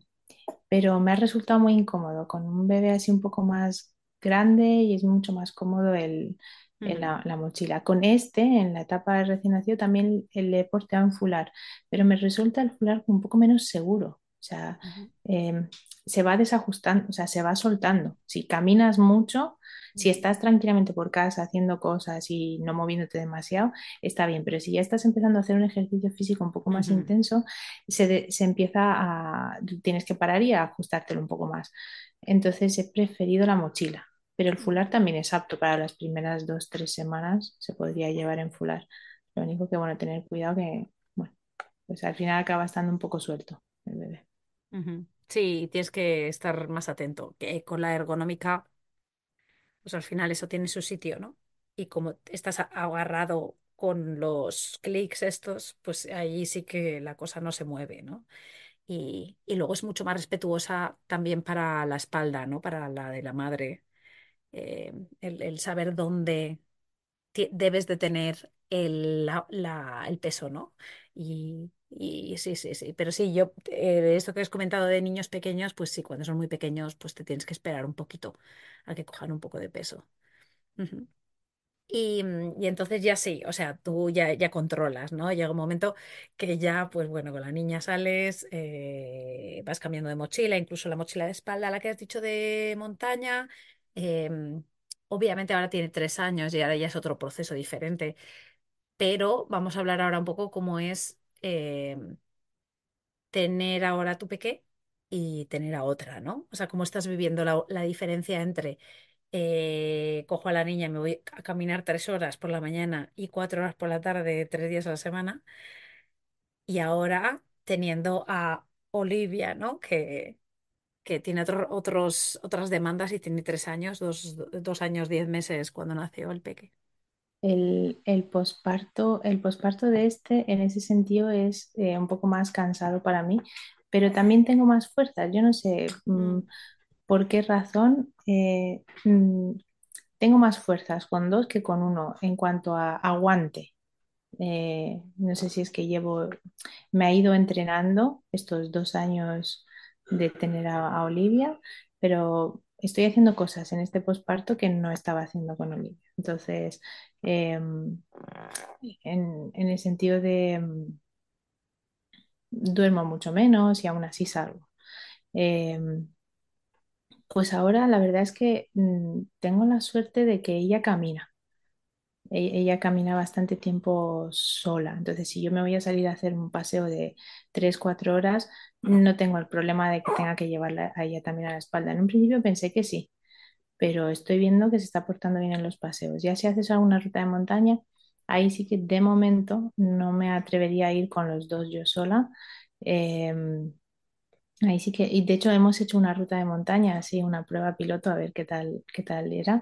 pero me ha resultado muy incómodo. Con un bebé así un poco más grande y es mucho más cómodo el, la, la mochila. Con este, en la etapa de recién nacido, también le he porteado en fular, pero me resulta el fular un poco menos seguro. O sea, em, se va desajustando, o sea, se va soltando. Si caminas mucho, si estás tranquilamente por casa haciendo cosas y no moviéndote demasiado, está bien, pero si ya estás empezando a hacer un ejercicio físico un poco más intenso, se, de- se empieza a, tienes que parar y a ajustártelo un poco más. Entonces he preferido la mochila, pero el fular también es apto para las primeras dos, tres semanas, se podría llevar en fular. Lo único que, bueno, tener cuidado que, bueno, pues al final acaba estando un poco suelto el bebé. Sí, tienes que estar más atento, que con la ergonómica, pues al final eso tiene su sitio, ¿no? Y como estás agarrado con los clics estos, pues ahí sí que la cosa no se mueve, ¿no? Y, y luego es mucho más respetuosa también para la espalda, ¿no? Para la de la madre, eh, el, el saber dónde debes de tener el, la- el peso, ¿no? Y, sí, sí, sí. Pero sí, yo, eh, esto que has comentado de niños pequeños, pues sí, cuando son muy pequeños, pues te tienes que esperar un poquito a que cojan un poco de peso. Y, mm, y entonces ya sí, o sea, tú ya, ya controlas, ¿no? Llega un momento que ya, pues bueno, con la niña sales, eh, vas cambiando de mochila, incluso la mochila de espalda, la que has dicho de montaña. em, obviamente ahora tiene tres años y ahora ya es otro proceso diferente, pero vamos a hablar ahora un poco cómo es em, tener ahora tu peque y tener a otra, ¿no? O sea, cómo estás viviendo la, la diferencia entre eh, cojo a la niña, me voy a caminar tres horas por la mañana y cuatro horas por la tarde, tres días a la semana, y ahora teniendo a Olivia, ¿no? Que, que tiene otro- otros, otras demandas y tiene tres años, dos, dos años, diez meses cuando nació el peque. El, el posparto, el posparto de este en ese sentido es eh, un poco más cansado para mí, pero también tengo más fuerza. Yo no sé mm, Mm, por qué razón eh, mm, tengo más fuerzas con dos que con uno en cuanto a aguante. Eh, no sé si es que llevo, me ha ido entrenando estos dos años de tener a, a Olivia, pero estoy haciendo cosas en este posparto que no estaba haciendo con Olivia. Entonces, em, en, en el sentido de em, duermo mucho menos y aún así salgo. Em, pues ahora la verdad es que mm, tengo la suerte de que ella camina. E- Ella camina bastante tiempo sola, entonces si yo me voy a salir a hacer un paseo de 3 4 horas, no tengo el problema de que tenga que llevarla a ella también a la espalda. En un principio pensé que sí, pero estoy viendo que se está portando bien en los paseos. Ya si haces alguna ruta de montaña, ahí sí que de momento no me atrevería a ir con los dos yo sola. Em, Ahí sí que, y de hecho hemos hecho una ruta de montaña, así una prueba piloto, a ver qué tal, qué tal era,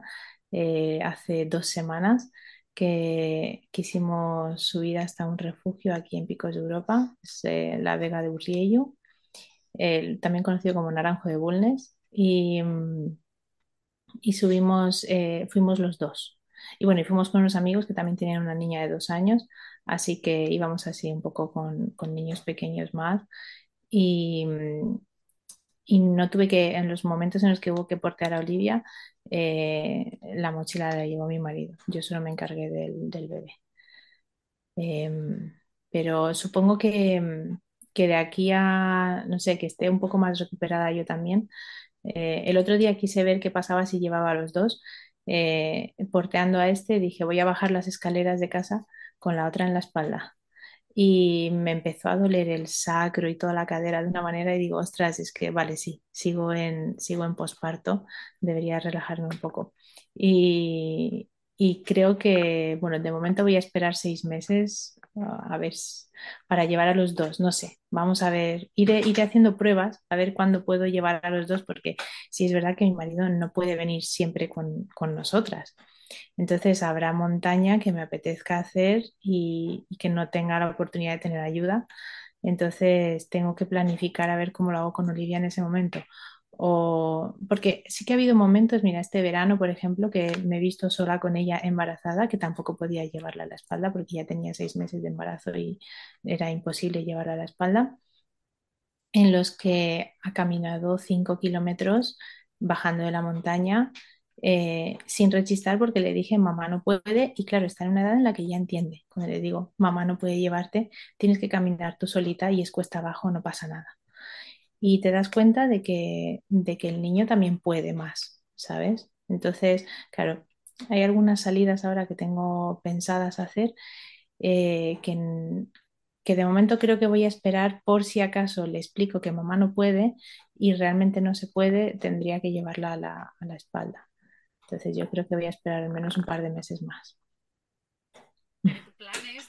eh, hace dos semanas que quisimos subir hasta un refugio aquí en Picos de Europa, es, eh, la Vega de Urriello, el- también conocido como Naranjo de Bulnes, y, mm, y subimos, eh, fuimos los dos. Y bueno, y fuimos con unos amigos que también tenían una niña de dos años, así que íbamos así un poco con, con niños pequeños más. Y, mm, y no tuve que, en los momentos en los que hubo que portear a Olivia, eh, la mochila la llevó mi marido. Yo solo me encargué del, del bebé. Em, pero supongo que, em, que de aquí a, no sé, que esté un poco más recuperada yo también. Eh, el otro día quise ver qué pasaba si llevaba a los dos. Eh, porteando a este, dije, voy a bajar las escaleras de casa con la otra en la espalda y me empezó a doler el sacro y toda la cadera de una manera y digo, ostras, es que vale, sí, sigo en, sigo en posparto, debería relajarme un poco. Y, y creo que, bueno, de momento voy a esperar seis meses a ver, para llevar a los dos, no sé, vamos a ver, iré, iré haciendo pruebas a ver cuándo puedo llevar a los dos, porque sí es verdad que mi marido no puede venir siempre con, con nosotras. Entonces habrá montaña que me apetezca hacer y, y que no tenga la oportunidad de tener ayuda. Entonces tengo que planificar a ver cómo lo hago con Olivia en ese momento. O, porque sí que ha habido momentos, mira, este verano, por ejemplo, que me he visto sola con ella embarazada, que tampoco podía llevarla a la espalda porque ya tenía seis meses de embarazo y era imposible llevarla a la espalda, en los que ha caminado cinco kilómetros bajando de la montaña eh, sin rechistar porque le dije, mamá no puede, y claro, está en una edad en la que ya entiende. Cuando le digo, mamá no puede llevarte, tienes que caminar tú solita y es cuesta abajo, no pasa nada y te das cuenta de que, de que el niño también puede más, ¿sabes? Entonces, claro, hay algunas salidas ahora que tengo pensadas hacer eh, que, que de momento creo que voy a esperar por si acaso le explico que mamá no puede y realmente no se puede, tendría que llevarla a la, a la espalda. Entonces yo creo que voy a esperar al menos un par de meses más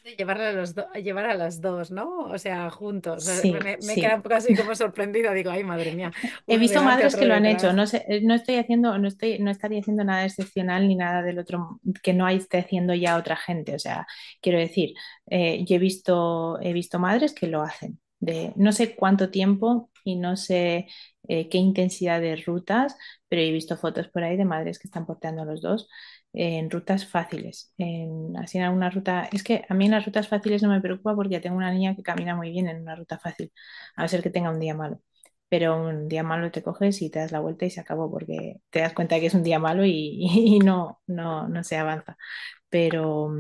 de llevarla a, los llevar a las dos, ¿no? O sea, juntos. Sí, me, me sí. queda un poco así como sorprendida. Digo, ay, madre mía. He visto madres que lo han detrás. hecho. No sé, eh, no estoy haciendo, no estoy, no estaría haciendo nada excepcional ni nada del otro que no esté haciendo ya otra gente. O sea, quiero decir, eh, yo he visto, he visto madres que lo hacen. De no sé cuánto tiempo y no sé eh, qué intensidad de rutas, pero he visto fotos por ahí de madres que están porteando a los dos en rutas fáciles. En, así en alguna ruta, es que a mí en las rutas fáciles no me preocupa porque tengo una niña que camina muy bien en una ruta fácil, a no ser que tenga un día malo. Pero un día malo te coges y te das la vuelta y se acabó porque te das cuenta que es un día malo y, no, no, no se avanza. Pero,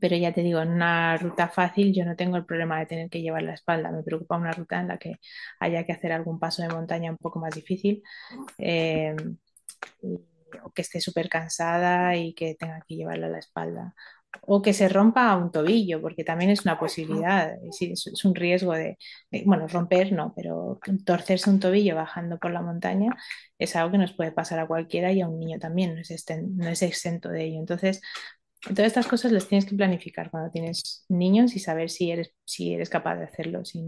pero ya te digo, en una ruta fácil yo no tengo el problema de tener que llevar la espalda. Me preocupa una ruta en la que haya que hacer algún paso de montaña un poco más difícil. Eh, o que esté súper cansada y que tenga que llevarla a la espalda. O que se rompa un tobillo, porque también es una posibilidad, es, es un riesgo de, de, bueno, romper no, pero torcerse un tobillo bajando por la montaña es algo que nos puede pasar a cualquiera y a un niño también, no es, esten- no es exento de ello. Entonces, todas estas cosas las tienes que planificar cuando tienes niños y saber si eres, si eres capaz de hacerlo. Si,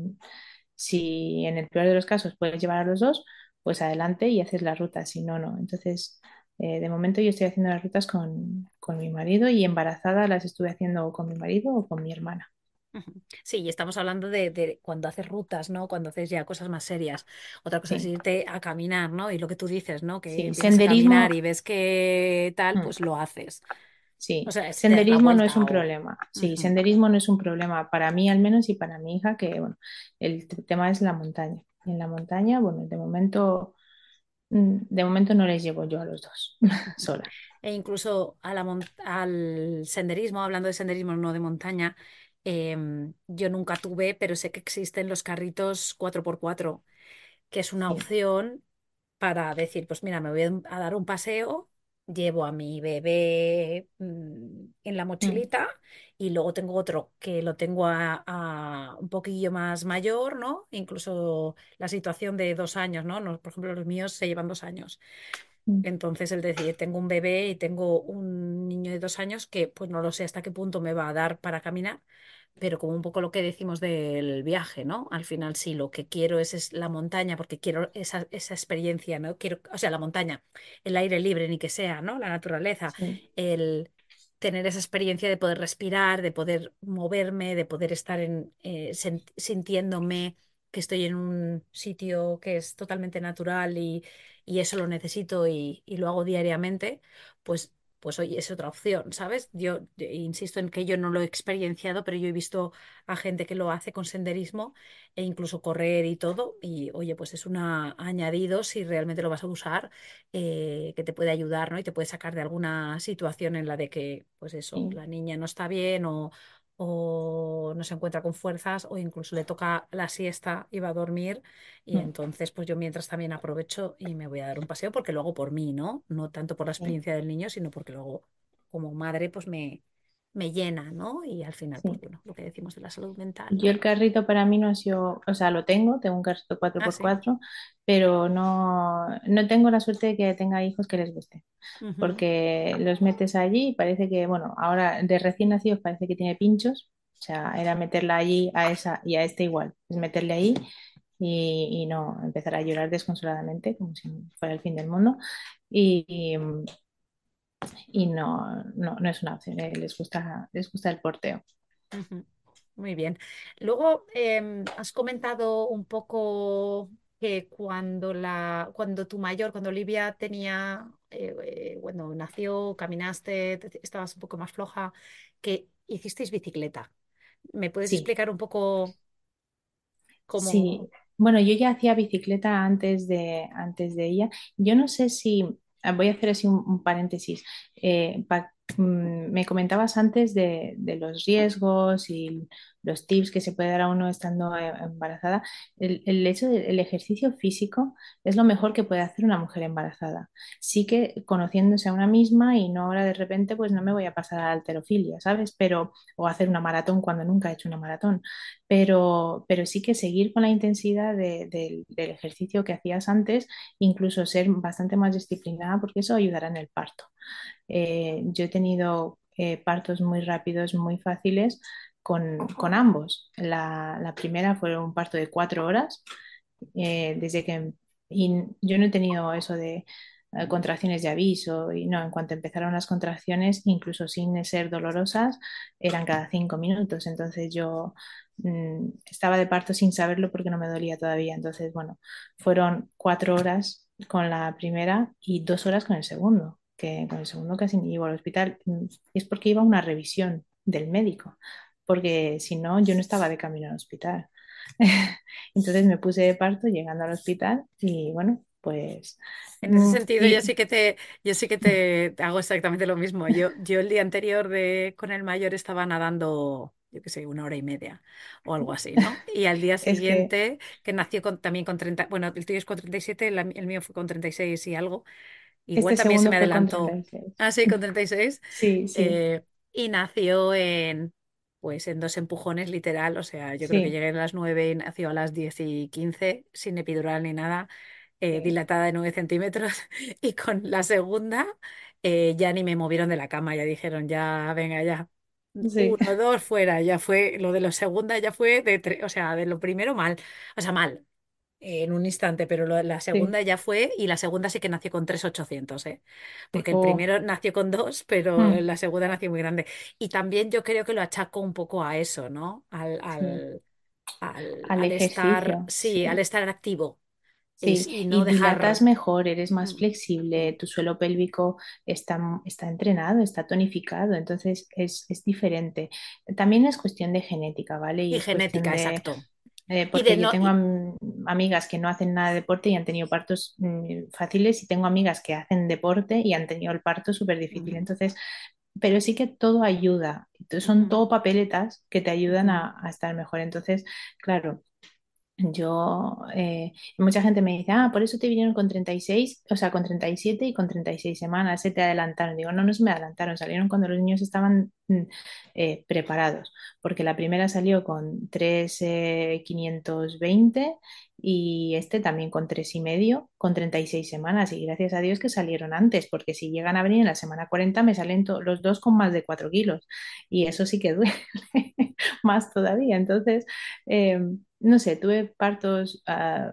si en el peor de los casos puedes llevar a los dos, pues adelante y haces la ruta, si no, no. Entonces, eh, de momento yo estoy haciendo las rutas con, con mi marido y embarazada las estuve haciendo con mi marido o con mi hermana. Sí, y estamos hablando de, de cuando haces rutas, ¿no? Cuando haces ya cosas más serias. Otra cosa es irte a caminar, ¿no? Y lo que tú dices, ¿no? Que sí, empiezas a caminar senderismo, y ves que tal, mm, pues lo haces. O sí, sea, das la senderismo no es un o... problema. Sí, senderismo no es un problema para mí al menos y para mi hija, que bueno, el tema es la montaña. En la montaña, bueno, de momento, de momento no les llevo yo a los dos sola. E incluso a la al senderismo, hablando de senderismo, no de montaña, em, yo nunca tuve, pero sé que existen los carritos cuatro por cuatro que es una Sí. opción para decir, pues mira, me voy a dar un paseo, llevo a mi bebé mm, en la Mm, mochilita y luego tengo otro que lo tengo a, a un poquillo más mayor, ¿no? Incluso la situación de dos años, ¿no? No, Por ejemplo, los míos se llevan dos años. mm, Entonces, el decir, tengo un bebé y tengo un niño de dos años que pues no lo sé hasta qué punto me va a dar para caminar, pero como un poco lo que decimos del viaje, ¿no? Al final sí, lo que quiero es, es la montaña porque quiero esa, esa experiencia, ¿no? Quiero, o sea, la montaña, el aire libre, ni que sea, ¿no? La naturaleza, sí, el tener esa experiencia de poder respirar, de poder moverme, de poder estar en, eh, sintiéndome que estoy en un sitio que es totalmente natural y, y eso lo necesito y, y lo hago diariamente, pues pues oye, es otra opción, ¿sabes? Yo insisto en que yo no lo he experienciado, pero yo he visto a gente que lo hace con senderismo e incluso correr y todo, y oye, pues es un añadido si realmente lo vas a usar, eh, que te puede ayudar, ¿no? Y te puede sacar de alguna situación en la de que, pues eso, sí. la niña no está bien o, o no se encuentra con fuerzas o incluso le toca la siesta y va a dormir y mm, entonces, pues yo mientras también aprovecho y me voy a dar un paseo porque lo hago por mí, ¿no? No tanto por la experiencia del niño, sino porque luego, como madre, pues me, me llena, ¿no? Y al final, pues sí. bueno, lo que decimos de la salud mental, Yo el carrito para mí no ha sido, o sea, lo tengo, tengo un carrito cuatro Ah, por sí. cuatro, pero no, no tengo la suerte de que tenga hijos que les guste, porque los metes allí y parece que, bueno, ahora de recién nacidos parece que tiene pinchos O sea, era meterla allí a esa y a este igual. Es meterle ahí y, y no empezar a llorar desconsoladamente como si fuera el fin del mundo. Y, y, no, no, no es una opción. eh, Les gusta, les gusta el porteo. Muy bien. Luego em, has comentado un poco que cuando la, cuando tu mayor, cuando Olivia tenía, eh, eh, cuando nació, caminaste, te- estabas un poco más floja, que hicisteis bicicleta. ¿Me puedes Sí, explicar un poco Sí, cómo? bueno, yo ya hacía bicicleta antes de, antes de ella. Yo no sé si, voy a hacer así un, paréntesis. Eh, mm, me comentabas antes de, de los riesgos y los tips que se puede dar a uno estando eh, embarazada. El, el hecho del ejercicio físico es lo mejor que puede hacer una mujer embarazada. Sí que conociéndose a una misma y no ahora de repente, pues no me voy a pasar a la halterofilia, ¿sabes? Pero, o hacer una maratón cuando nunca he hecho una maratón pero, pero sí que seguir con la intensidad de- del del ejercicio que hacías antes, incluso ser bastante más disciplinada, porque eso ayudará en el parto. Eh, yo he tenido eh, partos muy rápidos, muy fáciles con, con ambos. La, la primera fue un parto de cuatro horas, eh, desde que y yo no he tenido eso de eh, contracciones de aviso y no, en cuanto empezaron las contracciones, incluso sin ser dolorosas, eran cada cinco minutos. Entonces yo mm, estaba de parto sin saberlo porque no me dolía todavía. Entonces, bueno, fueron cuatro horas con la primera y dos horas con el segundo, que con el segundo casi ni iba al hospital. Mm, Es porque iba a una revisión del médico, porque si no, yo no estaba de camino al hospital. Entonces me puse de parto llegando al hospital y bueno, pues En ese mm, sentido, yo sí que te, yo sí que te hago exactamente lo mismo. Yo, yo el día anterior de, con el mayor estaba nadando, yo qué sé, una hora y media o algo así, ¿no? Y al día es que siguiente, que nació con, también con 30 bueno, el tuyo es con 37, la- el mío fue con 36 y algo, igual este también se me adelantó. Ah, sí, con 36. Sí, sí, eh, y nació en, pues en dos empujones, literal. O sea, yo creo que llegué a las 9 y nació a las 10 y 15 sin epidural ni nada eh, sí, dilatada de 9 centímetros y con la segunda eh, ya ni me movieron de la cama, ya dijeron, ya, venga, ya. sí, Uno, dos, fuera, ya fue, lo de la segunda ya fue de, tre- o sea, de lo primero mal, o sea, mal, en un instante, pero lo- la sí. segunda ya fue y la segunda sí que nació con 3.800, ¿eh? Porque el primero nació con dos, pero mm, la segunda nació muy grande. Y también yo creo que lo achaco un poco a eso, ¿no? Al, sí. al, al, Al al estar, ejercicio, sí, al sí. estar activo es, Sí, y no y dilatas dejar... mejor, eres más Mm, flexible, tu suelo pélvico está, está entrenado, está tonificado, entonces es, es diferente. También es cuestión de genética, ¿vale? Y Y es cuestión genética, de, exacto. Eh, porque yo tengo am- amigas que no hacen nada de deporte y han tenido partos mm, fáciles y tengo amigas que hacen deporte y han tenido el parto súper difícil. Entonces, pero sí que todo ayuda, Entonces, son todo papeletas que te ayudan a estar mejor. Entonces, claro. Yo, eh, mucha gente me dice, ah, por eso te vinieron con 36, o sea, con 37 y con 36 semanas, se te adelantaron. Digo, no, no se me adelantaron, salieron cuando los niños estaban mm, eh, preparados, porque la primera salió con 3,520 y este también con 3 y medio, con 36 semanas. Y gracias a Dios que salieron antes, porque si llegan a venir en la semana 40 me salen los dos con más de 4 kilos y eso sí que duele más todavía. Entonces, em, no sé, tuve partos ah,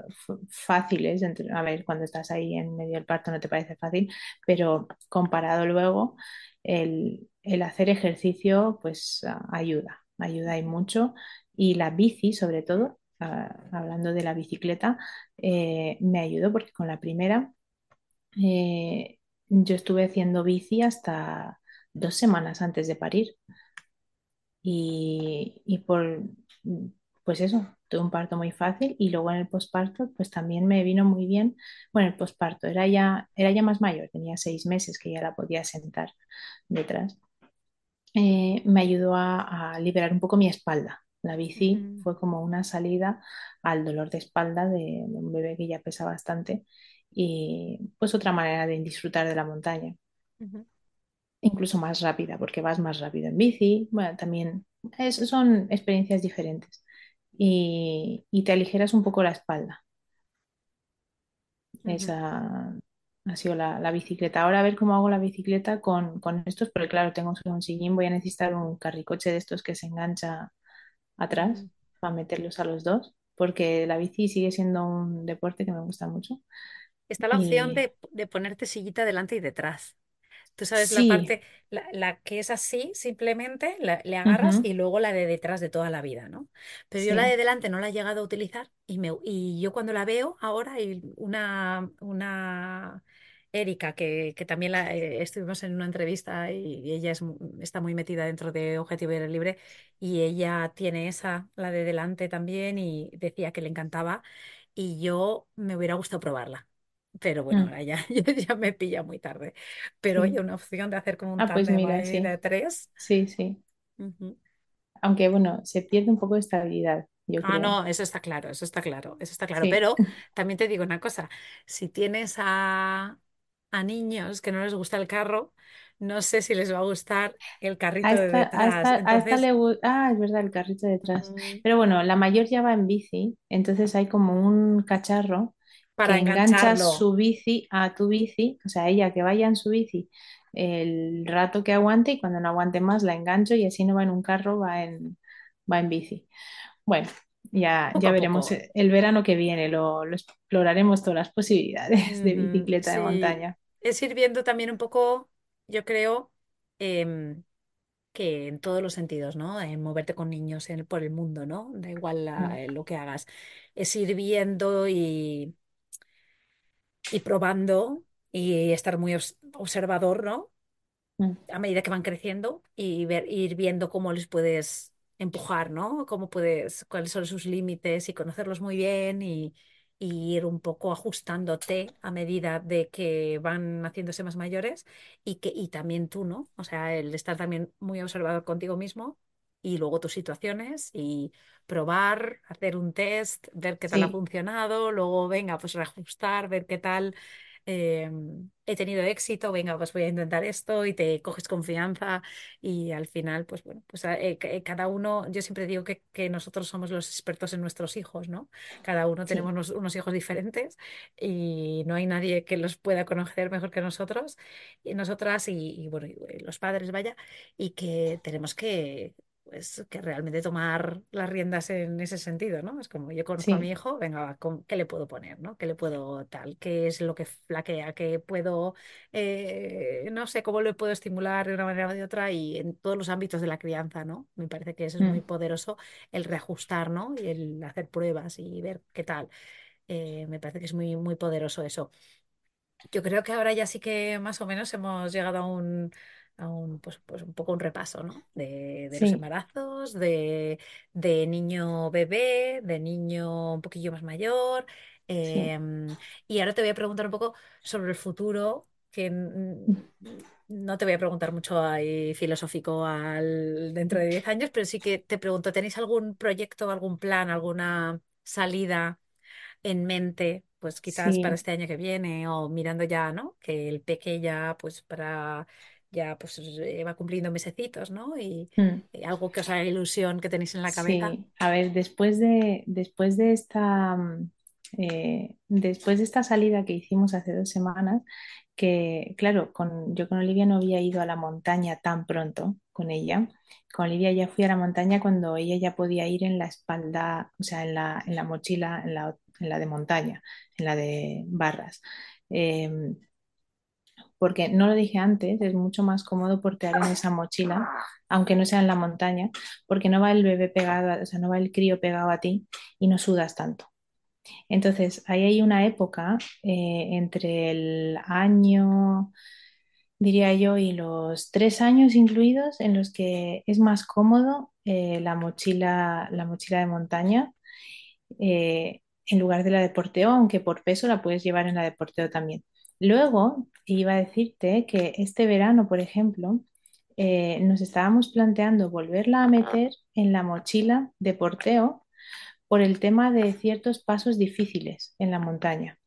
fáciles, a ver, cuando estás ahí en medio del parto no te parece fácil, pero comparado luego, el, hacer ejercicio pues ah, ayuda, ayuda y mucho. Y la bici, sobre todo, hablando de la bicicleta, eh, me ayudó porque con la primera eh, yo estuve haciendo bici hasta dos semanas antes de parir. Y, y por, pues eso, tuve un parto muy fácil y luego en el posparto, pues también me vino muy bien. Bueno, el posparto era ya, era ya más mayor, tenía seis meses que ya la podía sentar detrás. Eh, me ayudó a, a liberar un poco mi espalda. La bici fue como una salida al dolor de espalda de, de un bebé que ya pesa bastante y pues otra manera de disfrutar de la montaña incluso más rápida, porque vas más rápido en bici. Bueno, también es- son experiencias diferentes y, y te aligeras un poco la espalda. Esa, ha sido la, la bicicleta. Ahora a ver cómo hago la bicicleta con, con estos, porque claro, tengo un sillín, voy a necesitar un carricoche de estos que se engancha atrás para meterlos a los dos, porque la bici sigue siendo un deporte que me gusta mucho. Está la opción Y de, de ponerte sillita delante y detrás. Tú sabes la parte, la, la que es así, simplemente la- le agarras y luego la de detrás de toda la vida, ¿no? Pero yo la de delante no la he llegado a utilizar y, me, y yo cuando la veo ahora hay una, una Erika que, que también la, eh, estuvimos en una entrevista y, y ella es, está muy metida dentro de Objetivo Aire Libre y ella tiene esa, la de delante también y decía que le encantaba y yo me hubiera gustado probarla. Pero bueno, mm, ahora ya, ya, ya me pilla muy tarde. Pero sí. una opción de hacer como un Ah, pues mira, de tres. sí, sí. Aunque bueno, se pierde un poco de estabilidad, yo Ah, creo. no, eso está claro, eso está claro, eso está claro. Sí. Pero también te digo una cosa, si tienes a, a niños que no les gusta el carro, no sé si les va a gustar el A carrito de esta, a detrás. esta, a esta Entonces, le gusta. Ah, es verdad, el carrito detrás. mm, Pero bueno, la mayor ya va en bici, entonces hay como un cacharro que para engancha engancharlo. su bici a tu bici, o sea, ella que vaya en su bici el rato que aguante y cuando no aguante más la engancho y así no va en un carro, va en, va en bici. Bueno, ya, Poco ya veremos poco. eh, el verano que viene, lo, lo exploraremos todas las posibilidades de bicicleta de montaña. es ir viendo también un poco, yo creo. em, que en todos los sentidos, ¿no? En moverte con niños en- por el mundo, ¿no? Da igual la- Mm, lo que hagas. Es ir viendo y, y probando y estar muy obs- observador, ¿no? mm, a medida que van creciendo y ver, ir viendo cómo les puedes empujar, ¿no? Cómo puedes, cuáles son sus límites y conocerlos muy bien y, y ir un poco ajustándote a medida de que van haciéndose más mayores y que y también tú, ¿no? O sea, el estar también muy observador contigo mismo y luego tus situaciones y probar, hacer un test, ver qué tal ha funcionado, luego venga, pues reajustar, ver qué tal eh, he tenido éxito, venga, pues voy a intentar esto y te coges confianza y al final, pues bueno, pues a- eh, eh, cada uno, yo siempre digo que, que nosotros somos los expertos en nuestros hijos, ¿no? Cada uno tenemos unos, unos hijos diferentes y no hay nadie que los pueda conocer mejor que nosotros y nosotras y, y, bueno, y, eh, los padres, vaya, y que tenemos que... Pues que realmente tomar las riendas en ese sentido, ¿no? Es como yo conozco a mi hijo, venga, va, ¿con- ¿qué le puedo poner, ¿no? ¿Qué le puedo tal? ¿Qué es lo que flaquea? ¿Qué puedo, eh, no sé, cómo le puedo estimular de una manera o de otra? Y en todos los ámbitos de la crianza, ¿no? Me parece que eso es muy mm, poderoso, el reajustar, ¿no? Y el hacer pruebas y ver qué tal. Eh, me parece que es muy, muy poderoso eso. Yo creo que ahora ya sí que más o menos hemos llegado a un, a un, pues, pues un poco un repaso, ¿no? De, de los embarazos, de, de niño bebé, de niño un poquillo más mayor. sí. em, y ahora te voy a preguntar un poco sobre el futuro, que no te voy a preguntar mucho ahí filosófico al, dentro de 10 años, pero sí que te pregunto, ¿tenéis algún proyecto, algún plan, alguna salida? en mente, pues quizás para este año que viene o mirando ya, ¿no? Que el peque ya, pues para, ya pues eh, va cumpliendo mesecitos, ¿no? Y, mm, y algo que os haga ilusión que tenéis en la cabeza. sí. A ver, después de, después de esta, mm, eh, después de esta salida que hicimos hace dos semanas, que claro, con, yo con Olivia no había ido a la montaña tan pronto con ella. Con Olivia ya fui a la montaña cuando ella ya podía ir en la espalda, o sea, en la, en la mochila, en la, en la de montaña, en la de barras. Em, porque no lo dije antes, es mucho más cómodo portear en esa mochila, aunque no sea en la montaña, porque no va el bebé pegado, o sea, no va el crío pegado a ti y no sudas tanto. Entonces, ahí hay una época eh, entre el año, diría yo, y los tres años incluidos, en los que es más cómodo eh, la mochila, la mochila de montaña eh, en lugar de la de porteo, aunque por peso la puedes llevar en la de porteo también. Luego, iba a decirte que este verano, por ejemplo, eh, nos estábamos planteando volverla a meter en la mochila de porteo por el tema de ciertos pasos difíciles en la montaña.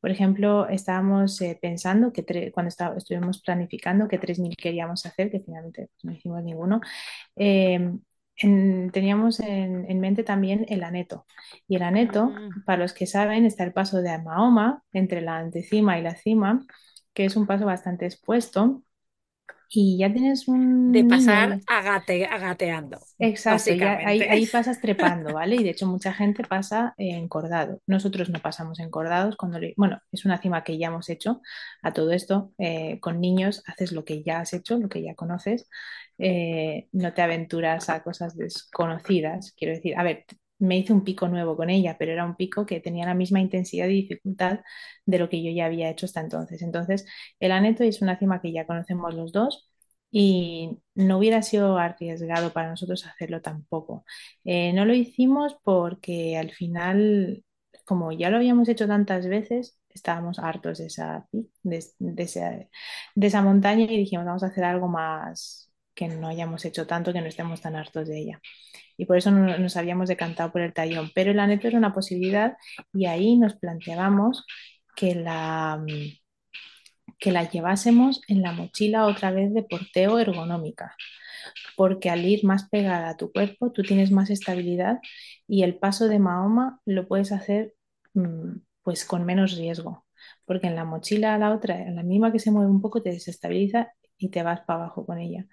Por ejemplo, estábamos eh, pensando que cuando estuvimos planificando que 3.000 queríamos hacer, que finalmente pues, no hicimos ninguno, eh, en- teníamos en, en mente también el aneto. Y el aneto, Mm, para los que saben, está el paso de Mahoma entre la antecima y la cima, que es un paso bastante expuesto. Y ya tienes De un niño pasar agate, agateando, Exacto, ya ahí, pasas trepando, ¿vale? Y de hecho mucha gente pasa encordado. Nosotros no pasamos encordados cuando le... Bueno, es una cima que ya hemos hecho. A todo esto, eh, con niños haces lo que ya has hecho, lo que ya conoces. Eh, no te aventuras a cosas desconocidas. Quiero decir, a ver, me hice un pico nuevo con ella, pero era un pico que tenía la misma intensidad y dificultad de lo que yo ya había hecho hasta entonces. Entonces, el aneto es una cima que ya conocemos los dos y no hubiera sido arriesgado para nosotros hacerlo tampoco. Eh, no lo hicimos porque al final, como ya lo habíamos hecho tantas veces, estábamos hartos de esa, de, esa, de esa montaña y dijimos, vamos a hacer algo más que no hayamos hecho tanto, que no estemos tan hartos de ella. Y por eso no- nos habíamos decantado por el tallón. Pero el aneto era una posibilidad y ahí nos planteábamos que la que la llevásemos en la mochila otra vez de porteo ergonómica, porque al ir más pegada a tu cuerpo, tú tienes más estabilidad y el paso de Mahoma lo puedes hacer mm, pues con menos riesgo, porque en la mochila la otra, en la misma que se mueve un poco, te desestabiliza y te vas para abajo con ella.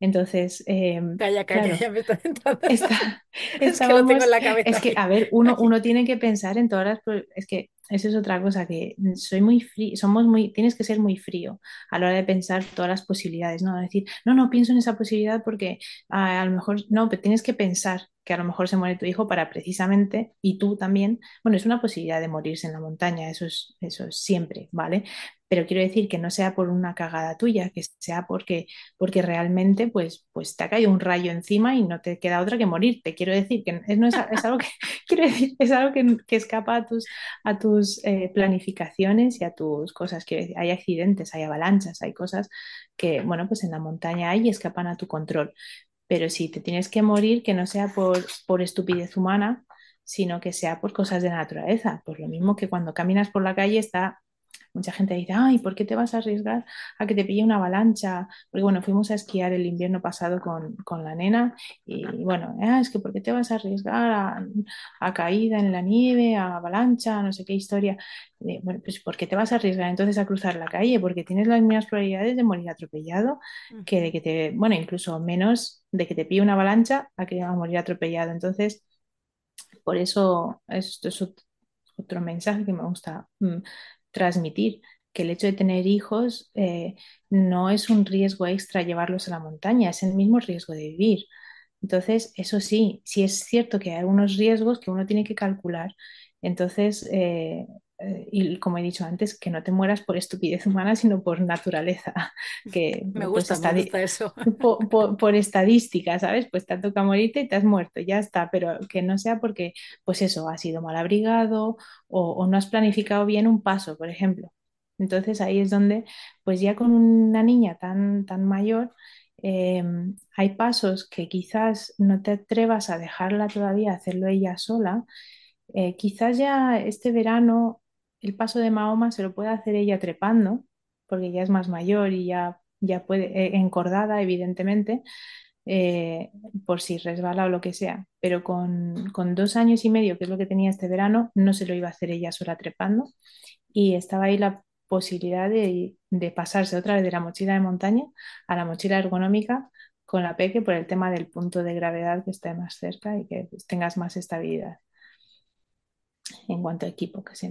Entonces, eh, Calla, calla, claro, ya me está. Está, Es que lo tengo en la cabeza es que, a ver, uno, uno tiene que pensar en todas las, es que eso es otra cosa, que soy muy frío, somos muy, tienes que ser muy frío a la hora de pensar todas las posibilidades, ¿no? Decir, no, no pienso en esa posibilidad porque ah, a lo mejor, no, pero tienes que pensar que a lo mejor se muere tu hijo para precisamente, y tú también, bueno, es una posibilidad de morirse en la montaña, eso es, eso es siempre, ¿vale? Pero quiero decir que no sea por una cagada tuya, que sea porque porque realmente pues, pues te ha caído un rayo encima y no te queda otra que morirte. Quiero decir que es, no es, es algo que, quiero decir, es algo que, que escapa a tus, a tus eh, planificaciones y a tus cosas. Quiero hay accidentes, hay avalanchas, hay cosas que, bueno, pues en la montaña hay y escapan a tu control. Pero si te tienes que morir, que no sea por, por estupidez humana, sino que sea por cosas de naturaleza. Pues lo mismo que cuando caminas por la calle está Mucha gente dice, ay, ¿por qué te vas a arriesgar a que te pille una avalancha? Porque bueno, fuimos a esquiar el invierno pasado con, con la nena y bueno, ah, es que ¿por qué te vas a arriesgar a, caída en la nieve, a avalancha, no sé qué historia? Eh, bueno, pues ¿por qué te vas a arriesgar entonces a cruzar la calle? Porque tienes las mismas probabilidades de morir atropellado que de que te, bueno, incluso menos de que te pille una avalancha a que a morir atropellado. Entonces, por eso esto es ot- otro mensaje que me gusta mm, transmitir, que el hecho de tener hijos eh, no es un riesgo extra llevarlos a la montaña, es el mismo riesgo de vivir. Entonces, eso sí, sí es cierto que hay unos riesgos que uno tiene que calcular. Entonces, eh, eh, y como he dicho antes, que no te mueras por estupidez humana, sino por naturaleza, que Me pues gusta, me está, gusta eso. por, por, por estadística, ¿sabes? Pues te ha tocado morirte y te has muerto, ya está, pero que no sea porque, pues eso, has sido mal abrigado o, o no has planificado bien un paso, por ejemplo. Entonces ahí es donde, pues ya con una niña tan, tan mayor, eh, hay pasos que quizás no te atrevas a dejarla todavía hacerlo ella sola. Eh, quizás ya este verano el paso de Mahoma se lo puede hacer ella trepando, porque ya es más mayor y ya, ya puede, eh, encordada, evidentemente, eh, por si resbala o lo que sea. Pero con, con dos años y medio, que es lo que tenía este verano, no se lo iba a hacer ella sola trepando. Y estaba ahí la posibilidad de, de pasarse otra vez de la mochila de montaña a la mochila ergonómica con la Peque por el tema del punto de gravedad que esté más cerca y que tengas más estabilidad en cuanto a equipo, que se,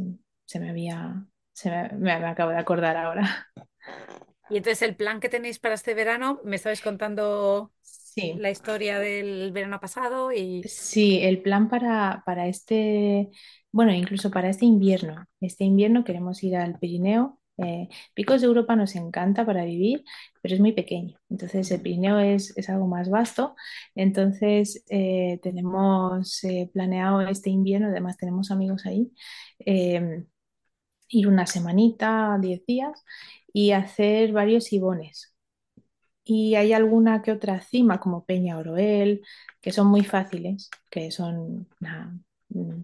se me había, se me, me, me acabo de acordar ahora. Y entonces el plan que tenéis para este verano, me estabais contando Sí, la historia del verano pasado y Sí, el plan para, para este, bueno, incluso para este invierno. Este invierno queremos ir al Pirineo. Eh, Picos de Europa nos encanta para vivir, pero es muy pequeño. Entonces el Pirineo es, es algo más vasto. Entonces eh, tenemos eh, planeado este invierno, además tenemos amigos ahí, ir una semanita, 10 días y hacer varios ibones y hay alguna que otra cima, como Peña Oroel, que son muy fáciles, que son, nada, mm,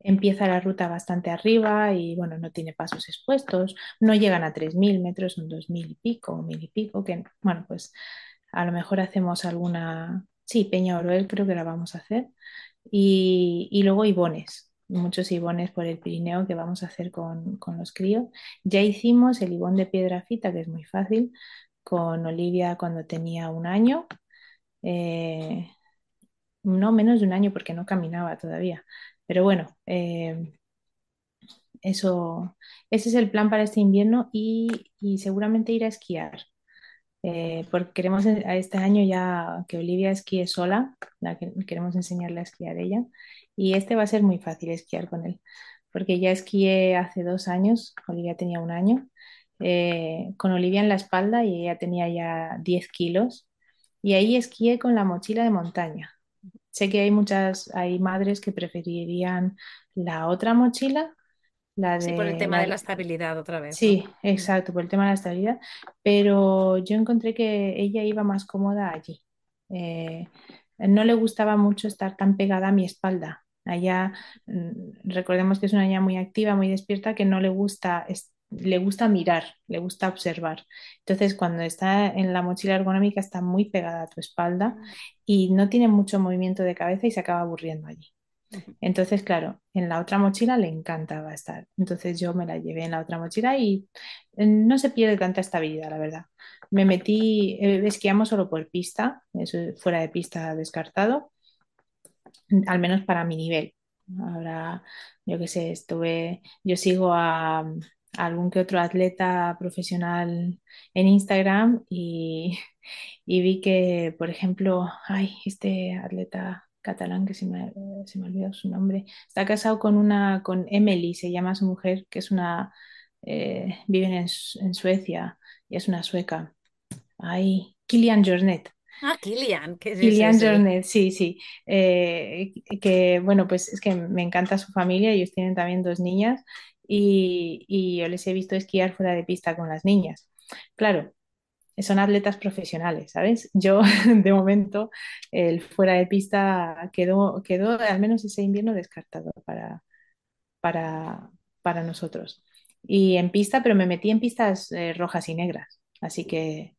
empieza la ruta bastante arriba y bueno, no tiene pasos expuestos, no llegan a 3.000 metros, son 2.000 y pico, 1.000 y pico, que bueno, pues a lo mejor hacemos alguna Sí, Peña Oroel creo que la vamos a hacer. Y, y luego Ibones, muchos Ibones por el Pirineo que vamos a hacer con, con los críos. Ya hicimos el Ibón de Piedrafita, que es muy fácil, con Olivia cuando tenía un año. Eh, no menos de un año porque no caminaba todavía. Pero bueno, eh, eso, ese es el plan para este invierno y, y seguramente ir a esquiar. Eh, porque queremos a este año ya que Olivia esquíe sola, la que queremos enseñarle a esquiar ella, y este va a ser muy fácil esquiar con él, porque ya esquié hace dos años, Olivia tenía un año, eh, con Olivia en la espalda y ella tenía ya 10 kilos, y ahí esquié con la mochila de montaña. Sé que hay muchas, hay madres que preferirían la otra mochila, la Sí, por el de tema de la, estabilidad otra vez. Sí, exacto, por el tema de la estabilidad, pero yo encontré que ella iba más cómoda allí. Eh, no le gustaba mucho estar tan pegada a mi espalda. A ella, mm, recordemos que es una niña muy activa, muy despierta, que no le gusta, le gusta mirar, le gusta observar. Entonces, cuando está en la mochila ergonómica, está muy pegada a tu espalda y no tiene mucho movimiento de cabeza y se acaba aburriendo allí. Entonces, claro, en la otra mochila le encantaba estar. Entonces yo me la llevé en la otra mochila y eh, no se pierde tanta estabilidad, la verdad. Me metí, eh, esquiamos solo por pista, eso fuera de pista descartado, al menos para mi nivel. Ahora, yo qué sé, estuve, yo sigo a, algún que otro atleta profesional en Instagram y, vi que, por ejemplo, ay, este atleta catalán que se me, se me olvidó su nombre, está casado con una, con Emily, se llama su mujer, que es una, eh, viven en, en Suecia y es una sueca. Ay, Kilian Jornet. Ah, Kilian, que sí, sí, Kilian. Jornet, sí, sí. Eh, que bueno, pues es que me encanta su familia, ellos tienen también dos niñas y, y yo les he visto esquiar fuera de pista con las niñas. Claro, son atletas profesionales, ¿sabes? Yo, de momento, el fuera de pista quedó, quedó al menos ese invierno descartado para, para, para nosotros. Y en pista, pero me metí en pistas eh, rojas y negras, así que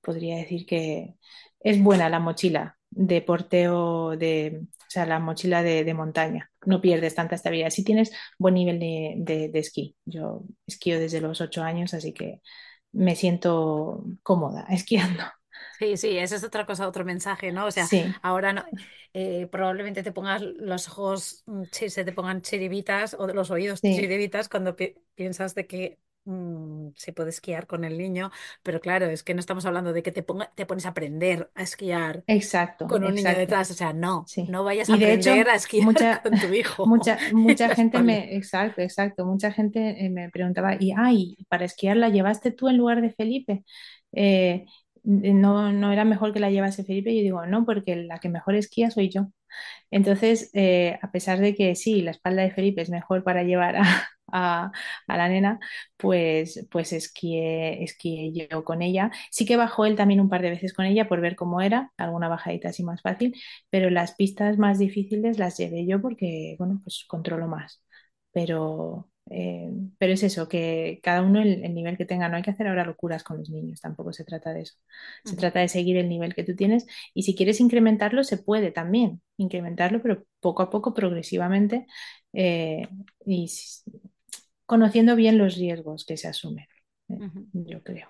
podría decir que es buena la mochila de porteo, de, o sea, la mochila de, de montaña. No pierdes tanta estabilidad. Si tienes buen nivel de, de, de esquí. Yo esquío desde los ocho años, así que me siento cómoda esquiando. Sí, sí, esa es otra cosa, otro mensaje, ¿no? O sea, Sí, ahora no, eh, probablemente te pongas los ojos, mm, se te pongan chiribitas o los oídos sí, chiribitas cuando pi- piensas de que mm, se puede esquiar con el niño, pero claro, es que no estamos hablando de que te ponga, te pones a aprender a esquiar exacto, con un niño exacto. detrás, o sea, no, Sí. no vayas a Y de aprender a esquiar mucha, con tu hijo mucha, mucha gente me, exacto, exacto, mucha gente eh, me preguntaba, y ay, para esquiar la llevaste tú en lugar de Felipe. Eh, no, no era mejor que la llevase Felipe. Y yo digo, no, porque la que mejor esquía soy yo. Entonces, eh, a pesar de que sí, la espalda de Felipe es mejor para llevar a, la nena, pues, pues esquié, esquié yo con ella. Sí que bajó él también un par de veces con ella por ver cómo era, alguna bajadita así más fácil, pero las pistas más difíciles las llevé yo porque, bueno, pues controlo más. Pero, eh, pero es eso, que cada uno el, el nivel que tenga, no hay que hacer ahora locuras con los niños, tampoco se trata de eso. Se trata de seguir el nivel que tú tienes y si quieres incrementarlo, se puede también incrementarlo, pero poco a poco, progresivamente, eh, y conociendo bien los riesgos que se asumen, eh, yo creo.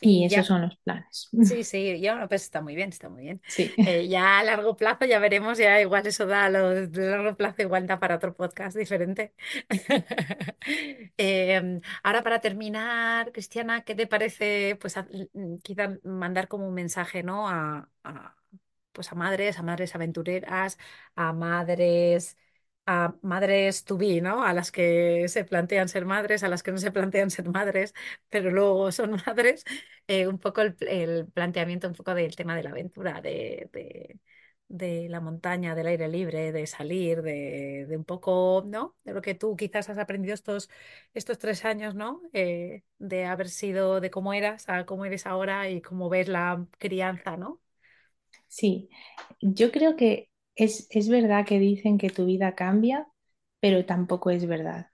Y esos ya, son los planes. Sí, sí, ya, pues está muy bien, está muy bien. Sí, Eh, ya a largo plazo ya veremos, ya igual eso da, a lo de largo plazo igual da para otro podcast diferente. Em, ahora para terminar, Cristiana, ¿qué te parece, pues a- mm, quizá mandar como un mensaje, ¿no? A, a, pues a madres, a madres aventureras, a madres, a madres to be. A las que se plantean ser madres, a las que no se plantean ser madres, pero luego son madres eh, un poco el, el planteamiento un poco del tema de la aventura, de, de, de la montaña, del aire libre, de salir, de, de un poco, ¿no? De lo que tú quizás has aprendido estos, estos tres años, ¿no? Eh, de haber sido de cómo eras a cómo eres ahora y cómo ves la crianza, ¿no? sí. Yo creo que es, es verdad que dicen que tu vida cambia, pero tampoco es verdad.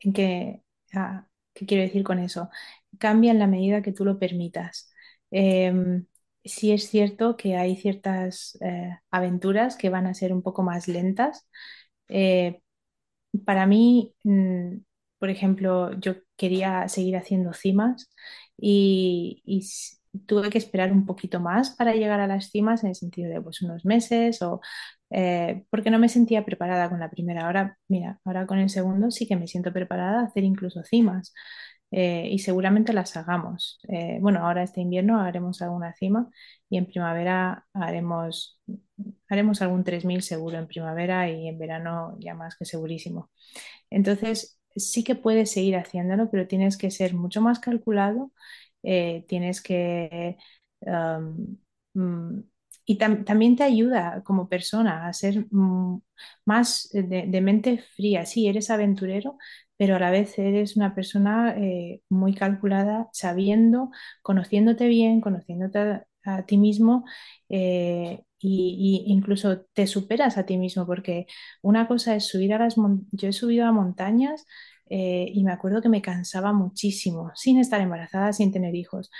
¿En qué, ah, ¿qué quiero decir con eso? Cambia en la medida que tú lo permitas. Em, sí es cierto que hay ciertas eh, aventuras que van a ser un poco más lentas. Eh, para mí, mm, por ejemplo, yo quería seguir haciendo cimas y, y tuve que esperar un poquito más para llegar a las cimas en el sentido de pues, unos meses o eh, porque no me sentía preparada con la primera. Ahora, mira, ahora con el segundo sí que me siento preparada a hacer incluso cimas eh, y seguramente las hagamos. Eh, bueno, ahora este invierno haremos alguna cima y en primavera haremos, haremos algún 3000 seguro en primavera y en verano ya más que segurísimo. Entonces, sí que puedes seguir haciéndolo, pero tienes que ser mucho más calculado, eh, tienes que... mm, y tam- también te ayuda como persona a ser mm, más de, mente fría. Sí, eres aventurero, pero a la vez eres una persona eh, muy calculada, sabiendo, conociéndote bien, conociéndote a, ti mismo eh, incluso te superas a ti mismo, porque una cosa es subir a las yo he subido a montañas eh, y me acuerdo que me cansaba muchísimo, sin estar embarazada, sin tener hijos.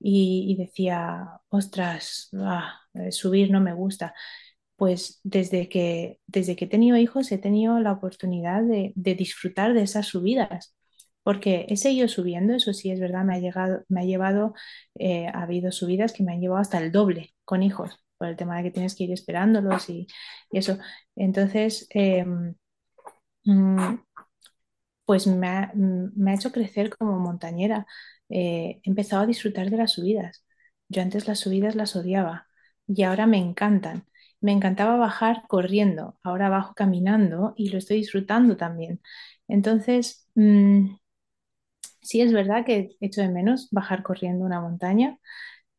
Y, y decía, ostras, ah, eh, subir no me gusta. Pues desde que, desde que he tenido hijos he tenido la oportunidad de, de disfrutar de esas subidas, porque he seguido subiendo, eso sí es verdad, me ha llegado, me ha llevado, eh, ha habido subidas que me han llevado hasta el doble con hijos, por el tema de que tienes que ir esperándolos y, y eso. Entonces, eh, pues me ha, me ha hecho crecer como montañera. Eh, he empezado a disfrutar de las subidas. Yo antes las subidas las odiaba y ahora me encantan. Me encantaba bajar corriendo, ahora bajo caminando y lo estoy disfrutando también. Entonces, mm, sí es verdad que echo de menos bajar corriendo una montaña,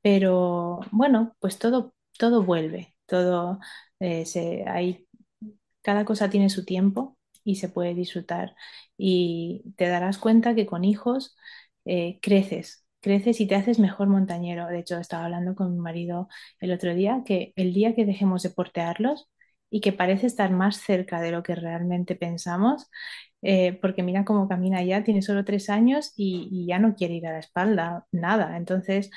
pero bueno, pues todo, todo vuelve, todo eh, se, hay cada cosa tiene su tiempo y se puede disfrutar. Y te darás cuenta que con hijos eh, creces, creces y te haces mejor montañero. De hecho, estaba hablando con mi marido el otro día que el día que dejemos de portearlos y que parece estar más cerca de lo que realmente pensamos, eh, porque mira cómo camina ya, tiene solo tres años y, y ya no quiere ir a la espalda, nada. Entonces,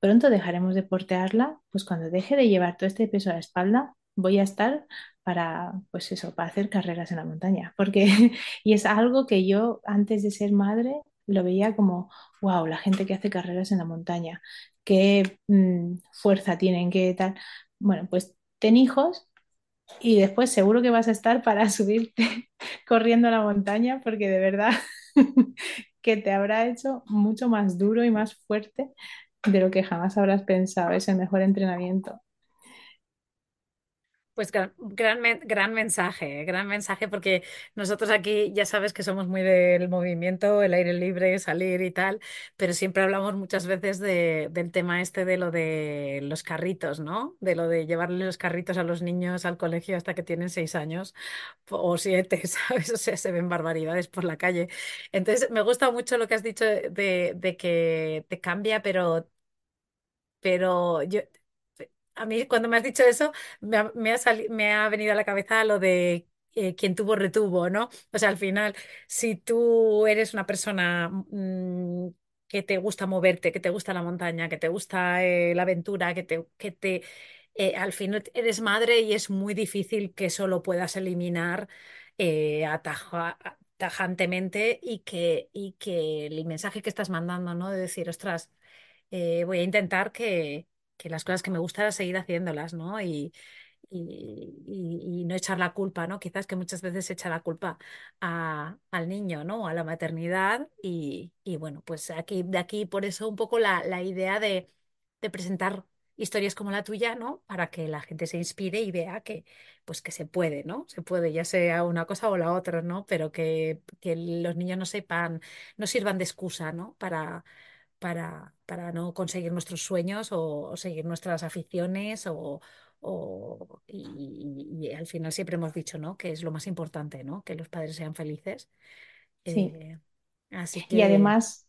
pronto dejaremos de portearla, pues cuando deje de llevar todo este peso a la espalda, voy a estar para, pues eso, para hacer carreras en la montaña. Porque, y es algo que yo antes de ser madre lo veía como, wow, la gente que hace carreras en la montaña, qué mm, fuerza tienen, qué tal. Bueno, pues ten hijos y después seguro que vas a estar para subirte corriendo a la montaña, porque de verdad que te habrá hecho mucho más duro y más fuerte de lo que jamás habrás pensado. Es el mejor entrenamiento. Pues gran, gran, gran mensaje, eh, gran mensaje, porque nosotros aquí ya sabes que somos muy del movimiento, el aire libre, salir y tal, pero siempre hablamos muchas veces de- del tema este de lo de los carritos, ¿no? De lo de llevarle los carritos a los niños al colegio hasta que tienen seis años o siete, ¿sabes? O sea, se ven barbaridades por la calle. Entonces, me gusta mucho lo que has dicho de, de que te cambia, pero pero yo, a mí cuando me has dicho eso, me ha, me ha venido a la cabeza lo de eh, quien tuvo retuvo, ¿no? O sea, al final, si tú eres una persona mm, que te gusta moverte, que te gusta la montaña, que te gusta eh, la aventura, que te, que te eh, al final eres madre y es muy difícil que eso lo puedas eliminar eh, tajantemente y que, y que el mensaje que estás mandando, ¿no? De decir, ostras voy a intentar que, que las cosas que me gustan seguir haciéndolas, ¿no? Y, y, y- y no echar la culpa, ¿no? Quizás que muchas veces se echa la culpa a- al niño, ¿no? A la maternidad y, y bueno, pues aquí, de aquí por eso un poco la, la idea de, de presentar historias como la tuya, ¿no? Para que la gente se inspire y vea que, pues que se puede, ¿no? Se puede, ya sea una cosa o la otra, ¿no? Pero que, que los niños no sepan, no sirvan de excusa, ¿no? Para para, para no conseguir nuestros sueños o, o seguir nuestras aficiones o, o- y, y- y al final siempre hemos dicho, ¿no? Que es lo más importante, ¿no? Que los padres sean felices. Sí. Eh, así Y que además,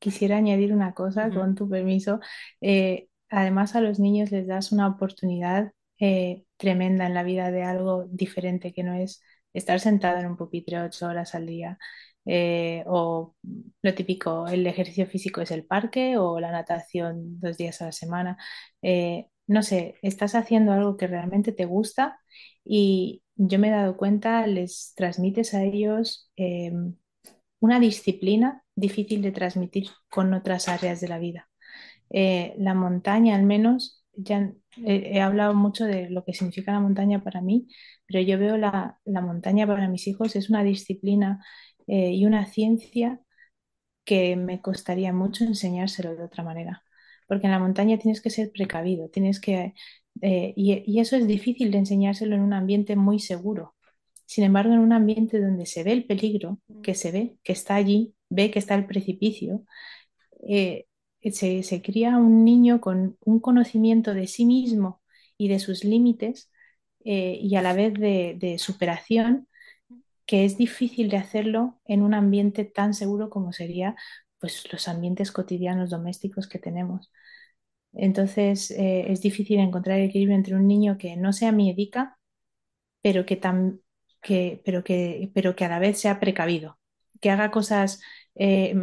quisiera añadir una cosa, con tu permiso. Eh, además, a los niños les das una oportunidad eh, tremenda en la vida de algo diferente, que no es estar sentado en un pupitre ocho horas al día. Eh, o lo típico, el ejercicio físico es el parque o la natación dos días a la semana. Eh, no sé, estás haciendo algo que realmente te gusta y yo me he dado cuenta, les transmites a ellos eh, una disciplina difícil de transmitir con otras áreas de la vida. la montaña, al menos, ya he, hablado mucho de lo que significa la montaña para mí, pero yo veo la, la montaña para mis hijos es una disciplina eh, y una ciencia que me costaría mucho enseñárselo de otra manera. Porque en la montaña tienes que ser precavido, tienes que... Eh, y, eso es difícil de enseñárselo en un ambiente muy seguro. Sin embargo, en un ambiente donde se ve el peligro, que se ve, que está allí, ve que está el precipicio, eh, se, se, cría un niño con un conocimiento de sí mismo y de sus límites y a la vez de superación que es difícil de hacerlo en un ambiente tan seguro como sería pues, los ambientes cotidianos domésticos que tenemos. Entonces eh, es difícil encontrar el equilibrio entre un niño que no sea miedica, pero que, tan, que, pero que, pero que a la vez sea precavido, que haga cosas eh,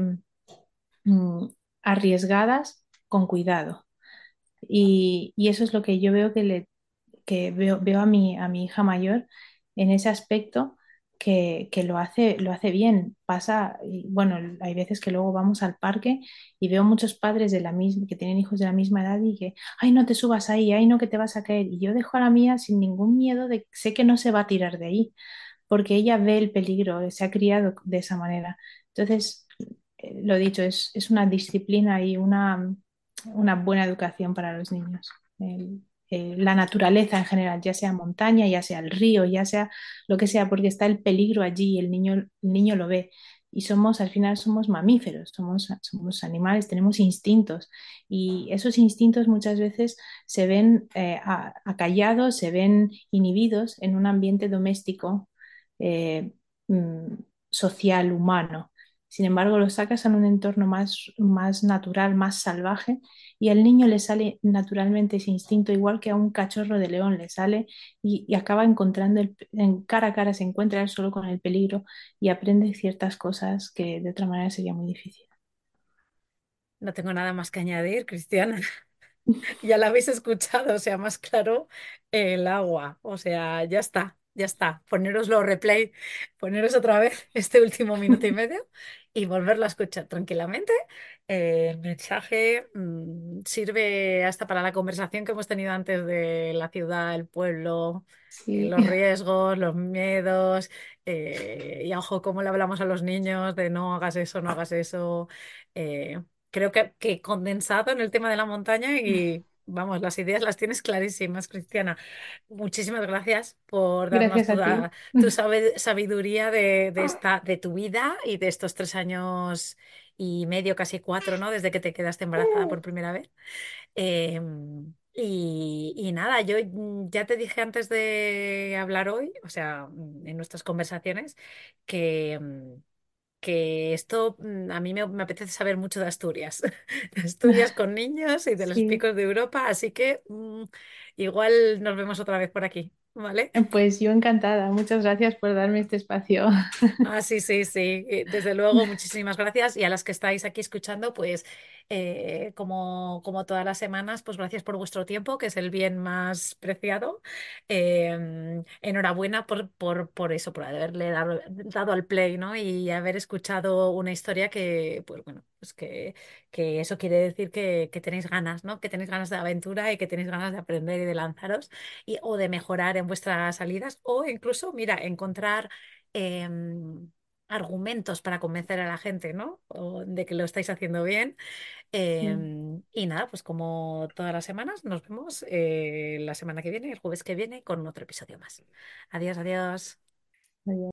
mm, arriesgadas con cuidado. Y, y, eso es lo que yo veo que, le, que veo, veo a, mi, a mi hija mayor en ese aspecto que, que, lo hace, lo hace bien. Pasa, y bueno, hay veces que luego vamos al parque y veo muchos padres de la misma, que tienen hijos de la misma edad y que, ay, no te subas ahí, ay, no que te vas a caer. Y yo dejo a la mía sin ningún miedo de, sé que no se va a tirar de ahí, porque ella ve el peligro, se ha criado de esa manera. Entonces, eh, lo dicho, es, es una disciplina y una, una buena educación para los niños. Eh, la naturaleza en general, ya sea montaña, ya sea el río, ya sea lo que sea, porque está el peligro allí, el niño, el niño lo ve. Y somos, al final, somos mamíferos, somos, somos animales, tenemos instintos. Y esos instintos muchas veces se ven eh, acallados, se ven inhibidos en un ambiente doméstico, eh, mm, social, humano. Sin embargo, lo sacas en un entorno más, más natural, más salvaje, y al niño le sale naturalmente ese instinto, igual que a un cachorro de león le sale, y, acaba encontrando, el, en cara a cara se encuentra él solo con el peligro y aprende ciertas cosas que de otra manera sería muy difícil. No tengo nada más que añadir, Cristiana. ya la habéis escuchado, o sea, más claro el agua, o sea, ya está, ya está. Poneroslo replay, poneros otra vez este último minuto y medio y volverlo a escuchar tranquilamente. Eh, el mensaje mm, sirve hasta para la conversación que hemos tenido antes de la ciudad, el pueblo, eh, los riesgos, los miedos, eh, y ojo, cómo le hablamos a los niños de no hagas eso, no hagas eso. creo que, que condensado en el tema de la montaña y Vamos, las ideas las tienes clarísimas, Cristiana. Muchísimas gracias por darnos tu sabiduría de, esta, de tu vida y de estos tres años y medio, casi cuatro, ¿no? Desde que te quedaste embarazada por primera vez. Em, y, nada, yo ya te dije antes de hablar hoy, o sea, en nuestras conversaciones, que em, que esto mm, a mí me, apetece saber mucho de Asturias, de Asturias con niños y de los picos de Europa, así que mm, igual nos vemos otra vez por aquí. ¿Vale? Pues yo encantada. Muchas gracias por darme este espacio. Ah, sí, sí, sí. Eh, desde luego, muchísimas gracias. Y a las que estáis aquí escuchando, pues eh, como, como todas las semanas, pues gracias por vuestro tiempo, que es el bien más preciado. Em, enhorabuena por, por, por, eso, por haberle dado, dado, al play, ¿no? Y haber escuchado una historia que, pues bueno, pues que, que eso quiere decir que, que, tenéis ganas, ¿no? Que tenéis ganas de aventura y que tenéis ganas de aprender y de lanzaros y, o de mejorar en vuestras salidas o incluso, mira, encontrar... Em, argumentos para convencer a la gente, ¿no? de que lo estáis haciendo bien. Em, y nada, pues como todas las semanas, nos vemos eh, la semana que viene, el jueves que viene, con otro episodio más. Adiós, adiós. adiós.